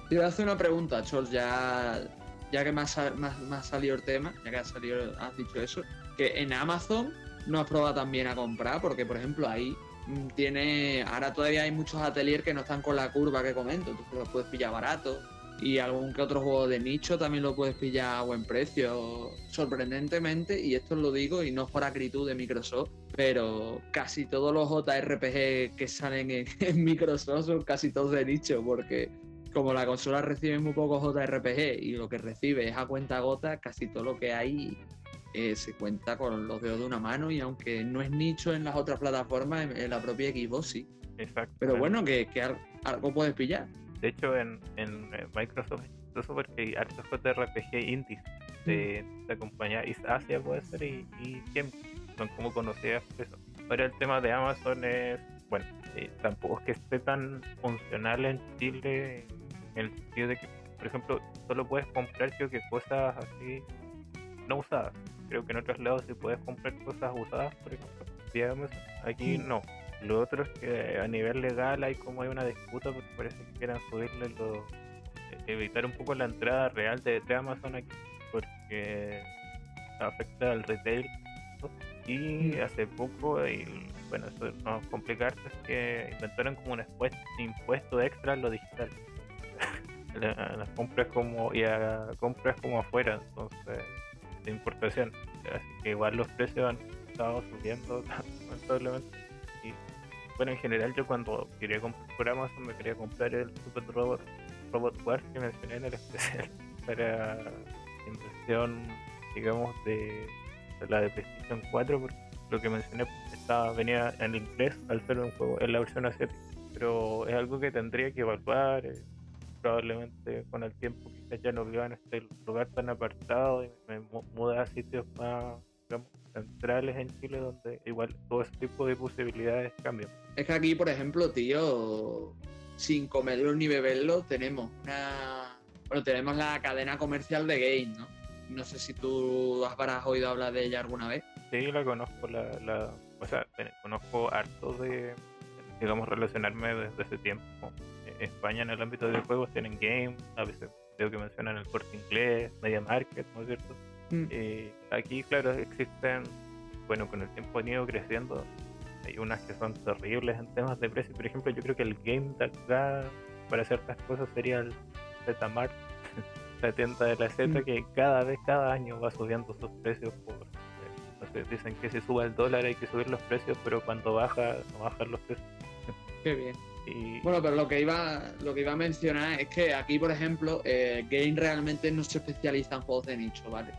Te voy a hacer una pregunta, Chol, ya, ya que me ha, salido el tema, ya que has, salido, has dicho eso, que en Amazon no has probado también a comprar, porque por ejemplo ahí mm, tiene, ahora todavía hay muchos ateliers que no están con la curva que comento, tú los puedes pillar barato. Y algún que otro juego de nicho también lo puedes pillar a buen precio, sorprendentemente, y esto lo digo y no es por acritud de Microsoft, pero casi todos los JRPG que salen en, en Microsoft son casi todos de nicho, porque como la consola recibe muy pocos JRPG y lo que recibe es a cuenta gota, casi todo lo que hay eh, se cuenta con los dedos de una mano y aunque no es nicho en las otras plataformas, en, la propia Xbox sí. Exacto. Pero bueno, que, algo puedes pillar. De hecho, en, en eh, Microsoft es porque hay hartos JRPG indies de la compañía East Asia puede ser y, y son como conocidas eso. Ahora el tema de Amazon es, bueno, eh, tampoco es que esté tan funcional en Chile en el sentido de que, por ejemplo, solo puedes comprar creo que cosas así no usadas. Creo que en otros lados sí puedes comprar cosas usadas, por ejemplo. Digamos, aquí no. Lo otro es que a nivel legal hay como hay una disputa porque parece que quieran subirle los eh, evitar un poco la entrada real de, Amazon aquí porque afecta al retail y hace poco y bueno eso no complicarte es que inventaron como un impuesto extra en lo digital las compras como y a compras como afuera entonces de importación. Así que igual los precios han estado subiendo lamentablemente. Y bueno en general yo cuando quería comprar por Amazon me quería comprar el Super Robot Robot Wars que mencioné en el especial para inversión digamos de, la de PlayStation 4 porque lo que mencioné estaba venía en inglés al ser un juego en la versión asiática. Pero es algo que tendría que evaluar eh, probablemente con el tiempo quizás ya no viva en este lugar tan apartado y me muda a sitios más centrales en Chile donde igual todo ese tipo de posibilidades cambian. Es que aquí, por ejemplo, tío, sin comerlo ni beberlo, tenemos una, Bueno, tenemos la cadena comercial de Game, ¿no? No sé si tú habrás oído hablar de ella alguna vez. Sí, la conozco, la, la, o sea, conozco harto de, digamos, relacionarme desde ese tiempo. España en el ámbito de juegos tienen Game, a veces creo que mencionan el corte inglés, Media Market, ¿no es cierto? Mm. Eh, aquí, claro, existen, bueno, con el tiempo han ido creciendo. Hay unas que son terribles en temas de precio. Por ejemplo, yo creo que el Game de acá para ciertas cosas sería el Zmart, la tienda de la Z, mm. que cada vez, cada año va subiendo sus precios por. Eh, dicen que si sube el dólar hay que subir los precios, pero cuando baja, no bajan los precios. Qué bien. Bueno, pero lo que iba lo que iba a mencionar es que aquí, por ejemplo, eh, Game realmente no se especializa en juegos de nicho, ¿vale?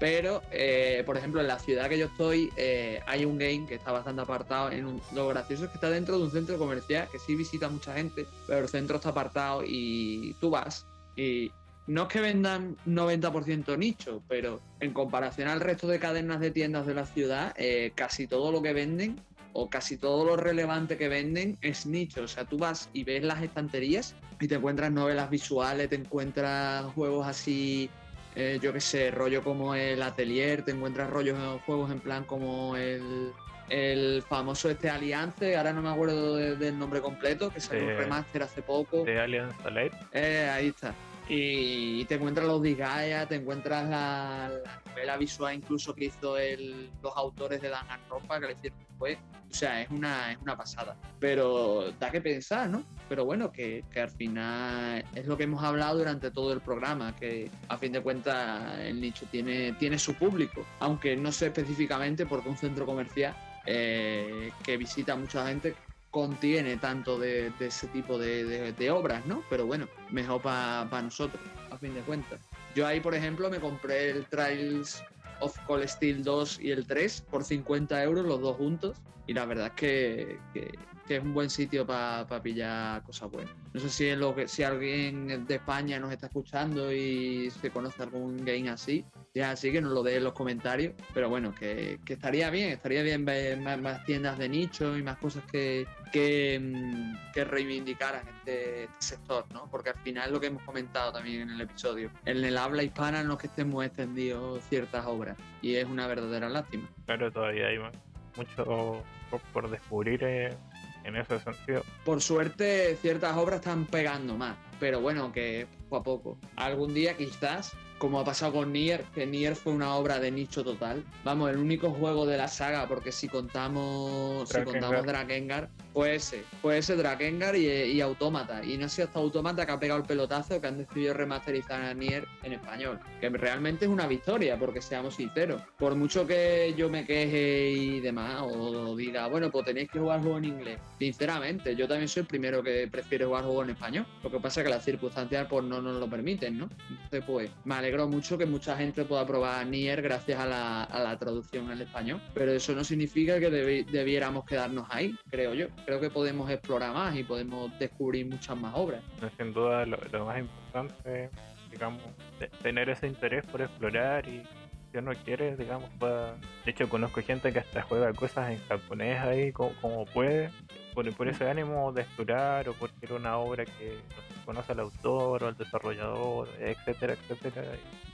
Pero, eh, por ejemplo, en la ciudad que yo estoy, eh, hay un game que está bastante apartado. En un, lo gracioso es que está dentro de un centro comercial que sí visita mucha gente, pero el centro está apartado y tú vas y no es que vendan 90% nicho, pero en comparación al resto de cadenas de tiendas de la ciudad, eh, casi todo lo que venden o casi todo lo relevante que venden es nicho. O sea, tú vas y ves las estanterías y te encuentras novelas visuales, te encuentras juegos así eh, yo qué sé, rollo como el Atelier, te encuentras rollos juegos en plan como el, el famoso este Aliance, ahora no me acuerdo del nombre completo, que salió un eh, remaster hace poco. De Alliance Alive. Eh, ahí está. Y te encuentras los Disgaea, te encuentras la, novela visual incluso que hizo el, los autores de Danganronpa, que le hicieron después. O sea, es una, es una pasada. Pero da que pensar, ¿no? Pero bueno, que, que, al final es lo que hemos hablado durante todo el programa, que a fin de cuentas el nicho tiene, tiene su público, aunque no sé específicamente porque un centro comercial eh, que visita mucha gente contiene tanto de, ese tipo de, obras, ¿no? Pero bueno, mejor para nosotros, a fin de cuentas. Yo ahí, por ejemplo, me compré el Trials of Cold Steel 2 y el 3 por 50 euros, los dos juntos. Y la verdad es que, es un buen sitio para pillar cosas buenas. No sé si, lo que, si alguien de España nos está escuchando y se conoce algún game así, ya así que nos lo dé en los comentarios. Pero bueno, que, estaría bien, estaría bien ver más, tiendas de nicho y más cosas que, que, mm, que reivindicaran este, sector, ¿no? Porque al final lo que hemos comentado también en el episodio, en el habla hispana no es que estemos extendidos ciertas obras y es una verdadera lástima. Pero todavía hay mucho por descubrir eh, en ese sentido. Por suerte ciertas obras están pegando más, pero bueno, que poco a poco. Algún día quizás como ha pasado con Nier, que Nier fue una obra de nicho total. Vamos, el único juego de la saga, porque si contamos, si contamos Drakengard, puede ser, puede ser Drakengard y, y Autómata. Y no sé hasta Autómata que ha pegado el pelotazo que han decidido remasterizar a Nier en español. Que realmente es una victoria, porque seamos sinceros. Por mucho que yo me queje y demás, o diga, bueno, pues tenéis que jugar juego en inglés. Sinceramente, yo también soy el primero que prefiere jugar juego en español. Lo que pasa es que las circunstancias pues no nos lo permiten, ¿no? Entonces, pues, vale alegro mucho que mucha gente pueda probar Nier gracias a la, traducción al español, pero eso no significa que debiéramos quedarnos ahí, creo yo. Creo que podemos explorar más y podemos descubrir muchas más obras. Sin duda, lo, más importante, digamos, tener ese interés por explorar y si uno quiere, digamos, De hecho, conozco gente que hasta juega cosas en japonés ahí como, puede, por, por, ese ánimo de explorar o porque era una obra que conoce al autor o al desarrollador, etcétera, etcétera.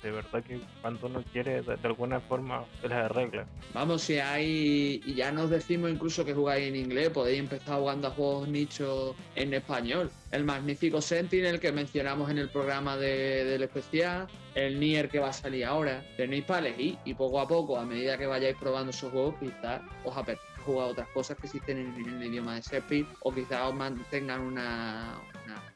de verdad que cuando uno quiere, de, alguna forma, se las arregla. Vamos, si hay, y ya nos decimos incluso que jugáis en inglés, podéis empezar jugando a juegos nichos en español. El magnífico Sentinel que mencionamos en el programa de, del especial, el Nier que va a salir ahora. Tenéis para elegir y poco a poco, a medida que vayáis probando esos juegos, quizás os apetezca jugar otras cosas que existen en, el idioma de Sheffield o quizás mantengan una,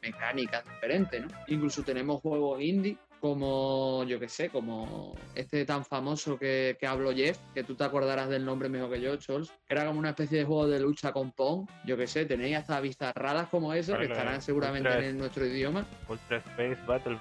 mecánica diferente, ¿no? Incluso tenemos juegos indie como, yo que sé, como este tan famoso que, que hablo Jeff, que tú te acordarás del nombre mejor que yo, Chols, que era como una especie de juego de lucha con Pong, yo que sé, tenéis hasta raras como eso, que estarán seguramente en nuestro idioma. Ultra Space Battle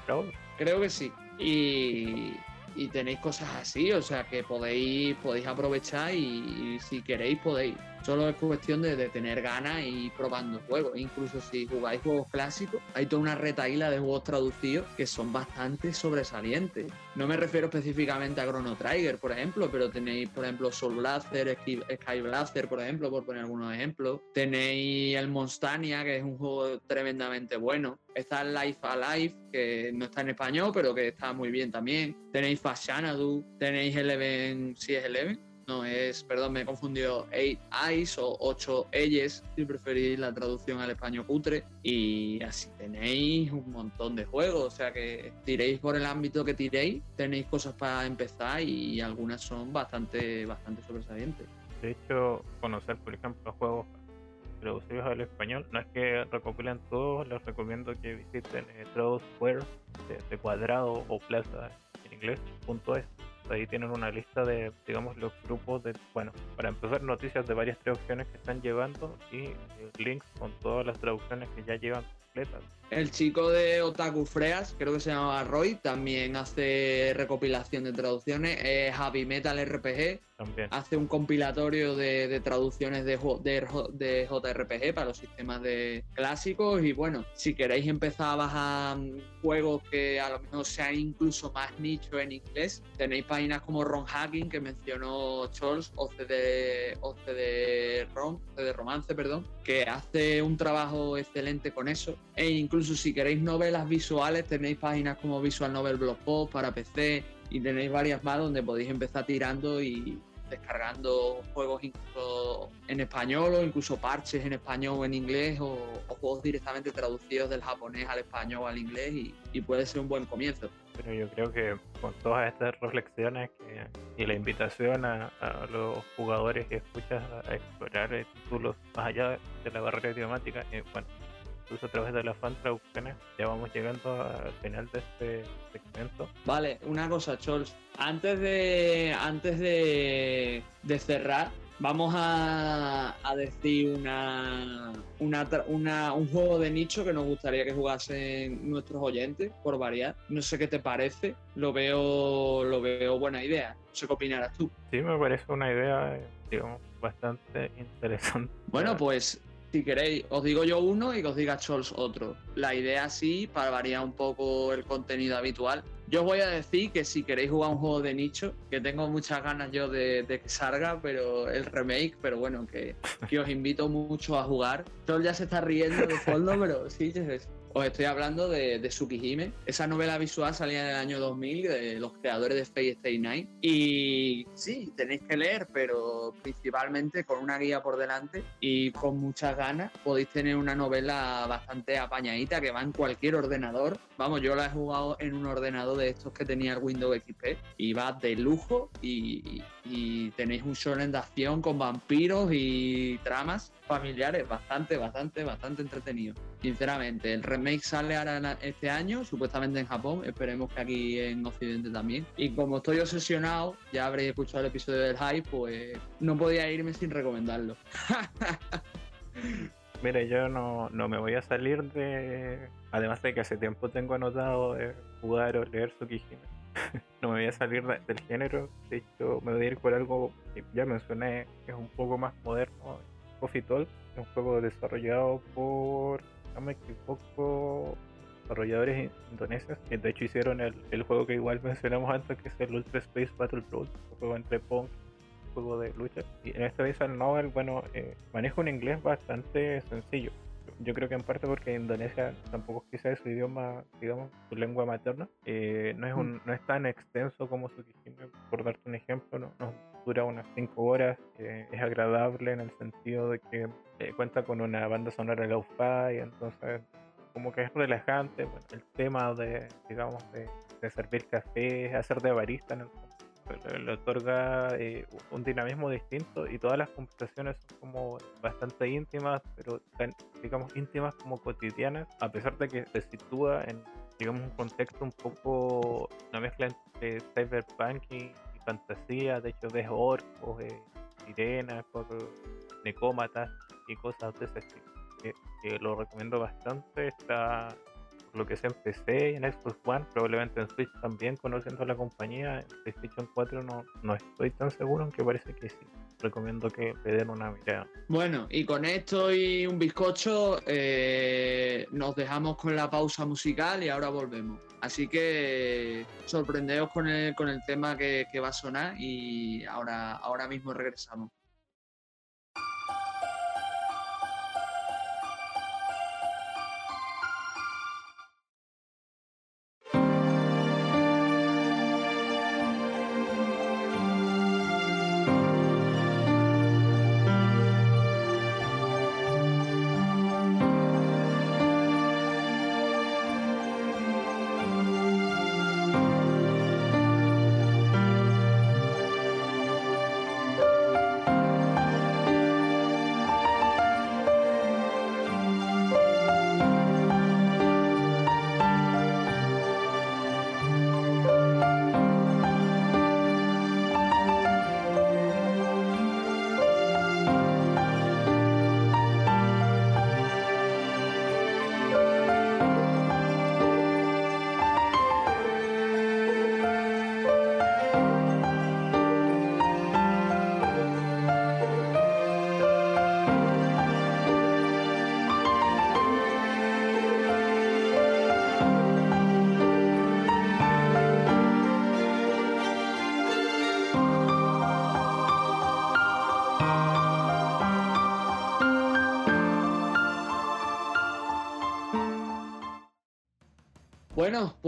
Creo que sí. Y, y tenéis cosas así, o sea que podéis, podéis aprovechar y, si queréis podéis. Solo es cuestión de, tener ganas y probando juegos. Incluso si jugáis juegos clásicos, hay toda una retaíla de juegos traducidos que son bastante sobresalientes. No me refiero específicamente a Chrono Trigger, por ejemplo, pero tenéis, por ejemplo, Soul Blaster, Sky Blaster, por ejemplo, por poner algunos ejemplos. Tenéis el Monstania, que es un juego tremendamente bueno. Está Life Alive, que no está en español, pero que está muy bien también. Tenéis Fast Xanadu, tenéis Eleven, si es Eleven, no es, perdón, me he confundido, Eight Eyes o Ocho Eyes, si preferís la traducción al español cutre. Y así tenéis un montón de juegos, o sea que tiréis por el ámbito que tiréis, tenéis cosas para empezar y algunas son bastante, bastante sobresalientes. De hecho, conocer, por ejemplo, juegos traducidos al español. No es que recopilen todos, les recomiendo que visiten eh, de, cuadrado o plaza en inglés, punto es. Ahí tienen una lista de, digamos, los grupos de, bueno, para empezar, noticias de varias traducciones que están llevando y eh, links con todas las traducciones que ya llevan completas. El chico de Otaku Freas, creo que se llama Roy, también hace recopilación de traducciones. Es Heavy Metal RPG. También. Hace un compilatorio de, traducciones de, de, JRPG para los sistemas de clásicos. Y bueno, si queréis empezar a bajar juegos que a lo mejor sean incluso más nicho en inglés, tenéis páginas como Ron Hacking, que mencionó Charles, o CD, o CD, CD Romance, perdón, que hace un trabajo excelente con eso. E incluso si queréis novelas visuales, tenéis páginas como Visual Novel Blogspot para PC y tenéis varias más donde podéis empezar tirando y descargando juegos incluso en español o incluso parches en español o en inglés o, juegos directamente traducidos del japonés al español o al inglés y, puede ser un buen comienzo. Pero yo creo que con todas estas reflexiones y la invitación a, los jugadores que escuchas a, explorar títulos más allá de la barrera idiomática, eh, bueno, incluso a través de las fan traducciones, ya vamos llegando al final de este segmento. Vale, una cosa, Chols. Antes de, antes de, de cerrar, vamos a, a decir una, una, una, un juego de nicho que nos gustaría que jugasen nuestros oyentes, por variar. No sé qué te parece, lo veo, lo veo buena idea. No sé qué opinarás tú. Sí, me parece una idea, digamos, bastante interesante. Bueno, pues si queréis, os digo yo uno y que os diga Chols otro. La idea sí, para variar un poco el contenido habitual. Yo os voy a decir que si queréis jugar un juego de nicho, que tengo muchas ganas yo de, que salga, pero el remake, pero bueno, que, que os invito mucho a jugar. Chols ya se está riendo de fondo, pero sí, es os estoy hablando de, de Tsukihime. Esa novela visual salía en el año 2000 de los creadores de Fate Stay Night. Y sí, tenéis que leer, pero principalmente con una guía por delante y con muchas ganas podéis tener una novela bastante apañadita que va en cualquier ordenador. Vamos, yo la he jugado en un ordenador de estos que tenía el Windows XP y va de lujo y, y tenéis un shonen de acción con vampiros y tramas familiares bastante, bastante, bastante entretenido. Sinceramente, el remake sale ahora este año, supuestamente en Japón, esperemos que aquí en Occidente también. Y como estoy obsesionado, ya habréis escuchado el episodio del hype, pues no podía irme sin recomendarlo. Mira, yo no, no, me voy a salir de. Además de que hace tiempo tengo anotado jugar o leer Tsukihime. no me voy a salir del género. De hecho, me voy a ir por algo que ya mencioné, que es un poco más moderno Coffee Talk, un juego desarrollado por, no me equivoco, desarrolladores indonesios, que de hecho hicieron el, el, juego que igual mencionamos antes, que es el Ultra Space Battle Road, un juego entre Pong juego de lucha. Y en esta vez al Novel, bueno, eh, maneja un inglés bastante sencillo. Yo creo que en parte porque Indonesia tampoco quizá es su idioma, digamos, su lengua materna. Eh, no, es un, mm. no es tan extenso como su por darte un ejemplo, no, no dura unas 5 horas, es agradable en el sentido de que eh, cuenta con una banda sonora lo-fi, entonces como que es relajante, bueno, el tema de, digamos, de, de servir café, hacer de barista en el le, otorga eh, un dinamismo distinto y todas las conversaciones son como bastante íntimas, pero tan, digamos, íntimas como cotidianas, a pesar de que se sitúa en, digamos, un contexto un poco, una mezcla entre cyberpunk y, fantasía, de hecho ves orcos, eh, sirenas, necómatas y cosas de ese estilo. Que, lo recomiendo bastante, está lo que PC y en Xbox One, probablemente en Switch también, conociendo la compañía, en PlayStation 4 no, no estoy tan seguro, aunque parece que sí. Recomiendo que le den una mirada. Bueno, y con esto y un bizcocho eh, nos dejamos con la pausa musical y ahora volvemos. Así que sorprendeos con el, con el tema que, que va a sonar y ahora, ahora mismo regresamos.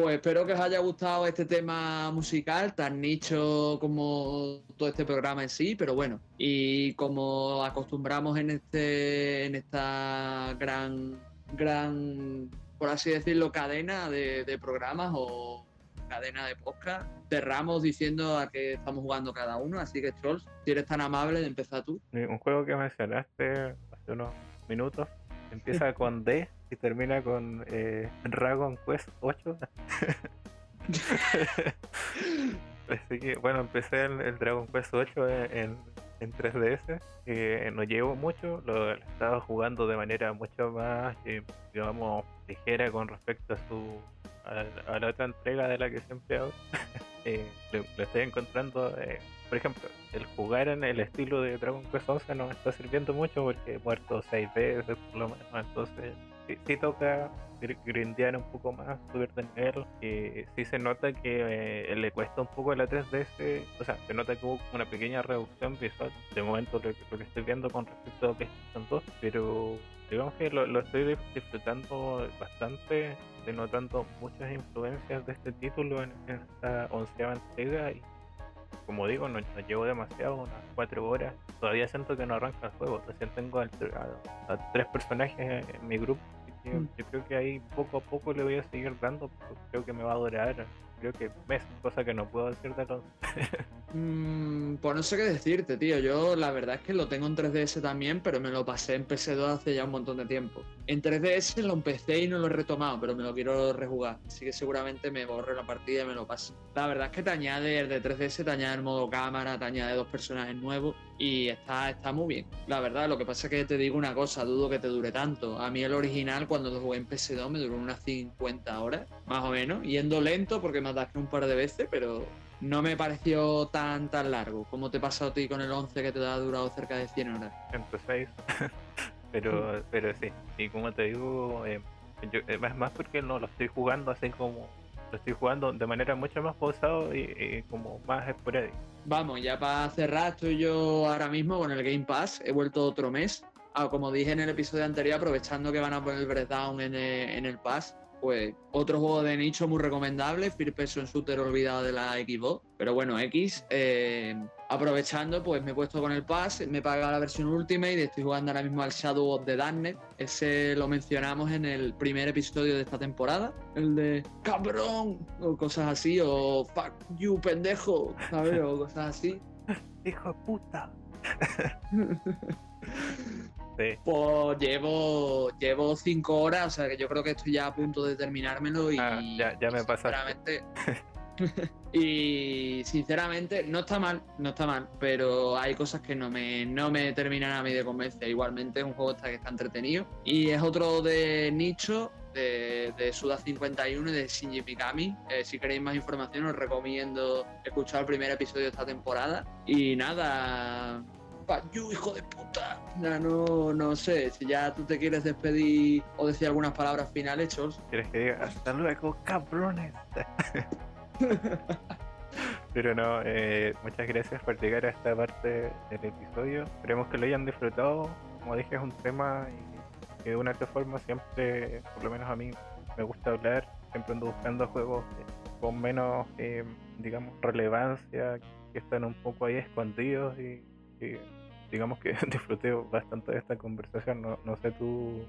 Pues espero que os haya gustado este tema musical, tan nicho como todo este programa en sí, pero bueno, y como acostumbramos en este, en esta gran, gran, por así decirlo, cadena de, programas o cadena de podcast, cerramos diciendo a qué estamos jugando cada uno, así que Trolls, si eres tan amable de empezar tú. Un juego que mencionaste hace unos minutos empieza con D y termina con eh, Dragon Quest 8. Así que, bueno, empecé el, el Dragon Quest 8 en, en 3DS. Eh, no llevo mucho, lo, estaba jugando de manera mucho más, eh, digamos, ligera con respecto a su a, a la otra entrega de la que siempre hago. eh, lo, lo estoy encontrando, eh, por ejemplo, el jugar en el estilo de Dragon Quest 11 no me está sirviendo mucho porque he muerto 6 veces por lo menos, entonces sí, sí toca gr- grindear un poco más, subir de nivel. Eh, sí se nota que eh, le cuesta un poco la 3DS, o sea, se nota que hubo una pequeña reducción visual de momento lo, lo que estoy viendo con respecto a PlayStation 2, pero digamos que lo, lo estoy disfrutando bastante, estoy notando muchas influencias de este título en, en esta onceava entrega y como digo, no, no llevo demasiado, unas 4 horas. Todavía siento que no arranca el juego. Recién tengo a, a tres personajes en mi grupo. Así que Mm. yo creo que ahí poco a poco le voy a seguir dando. porque Creo que me va a durar, creo que meses, cosa que no puedo decir de los. Mm, pues no sé qué decirte, tío. Yo la verdad es que lo tengo en 3DS también, pero me lo pasé en PS2 hace ya un montón de tiempo. En 3DS lo empecé y no lo he retomado, pero me lo quiero rejugar. Así que seguramente me borre la partida y me lo paso. La verdad es que te añade el de 3DS, te añade el modo cámara, te añade dos personajes nuevos y está, está muy bien. La verdad, lo que pasa es que te digo una cosa, dudo que te dure tanto. A mí el original cuando lo jugué en PS2 me duró unas 50 horas, más o menos, yendo lento porque me atasqué un par de veces, pero no me pareció tan tan largo. como te pasa a ti con el 11 que te ha durado cerca de 100 horas? 106. pero, pero sí. Y como te digo, eh, yo, eh, más porque no lo estoy jugando así como. Lo estoy jugando de manera mucho más pausado y, y como más esporádica. Vamos, ya para cerrar, estoy yo ahora mismo con el Game Pass. He vuelto otro mes. Ah, como dije en el episodio anterior, aprovechando que van a poner el Breakdown en el, en el Pass, pues otro juego de nicho muy recomendable, First Person Shooter olvidado de la Xbox. Pero bueno, X, eh, aprovechando, pues me he puesto con el Pass, me he pagado la versión Ultimate y estoy jugando ahora mismo al Shadow of the Darkness. Ese lo mencionamos en el primer episodio de esta temporada, el de cabrón, o cosas así, o fuck you, pendejo, ¿sabes? O cosas así. ¡Hijo de puta! sí. Pues llevo, llevo cinco horas, o sea que yo creo que estoy ya a punto de terminármelo y Ah, ya- ya me y pasaste. sinceramente- y sinceramente no está mal, no está mal, pero hay cosas que no me, no me terminan a mí de convencer. Igualmente es un juego está que está entretenido y es otro de nicho de, de Suda 51 y de Shinji Mikami. Eh, si queréis más información os recomiendo escuchar el primer episodio de esta temporada. Y nada, You, hijo de puta. No, no, no sé, si ya tú te quieres despedir o decir algunas palabras finales, Chols. ¿Quieres que diga hasta luego, cabrones? Pero no, eh, muchas gracias por llegar a esta parte del episodio. Esperemos que lo hayan disfrutado. Como dije, es un tema y que de una otra forma siempre, por lo menos a mí, me gusta hablar. Siempre ando buscando juegos con menos, eh, digamos, relevancia, que están un poco ahí escondidos y, y digamos que disfruté bastante de esta conversación. No, no sé tú.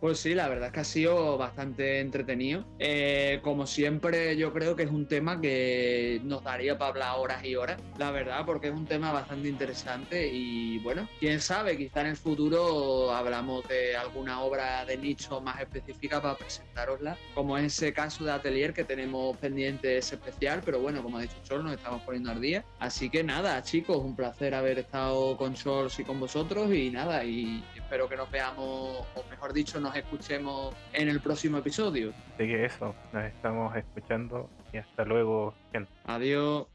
Pues sí, la verdad es que ha sido bastante entretenido. Eh, como siempre, yo creo que es un tema que nos daría para hablar horas y horas, la verdad, porque es un tema bastante interesante y bueno, quién sabe, quizá en el futuro hablamos de alguna obra de nicho más específica para presentarosla, como en ese caso de Atelier que tenemos pendiente ese especial, pero bueno, como ha dicho Chol, nos estamos poniendo al día. Así que nada, chicos, un placer haber estado con Chols y con vosotros y nada, y espero que nos veamos, o mejor dicho, nos escuchemos en el próximo episodio. Así que eso, nos estamos escuchando y hasta luego, gente. Adiós.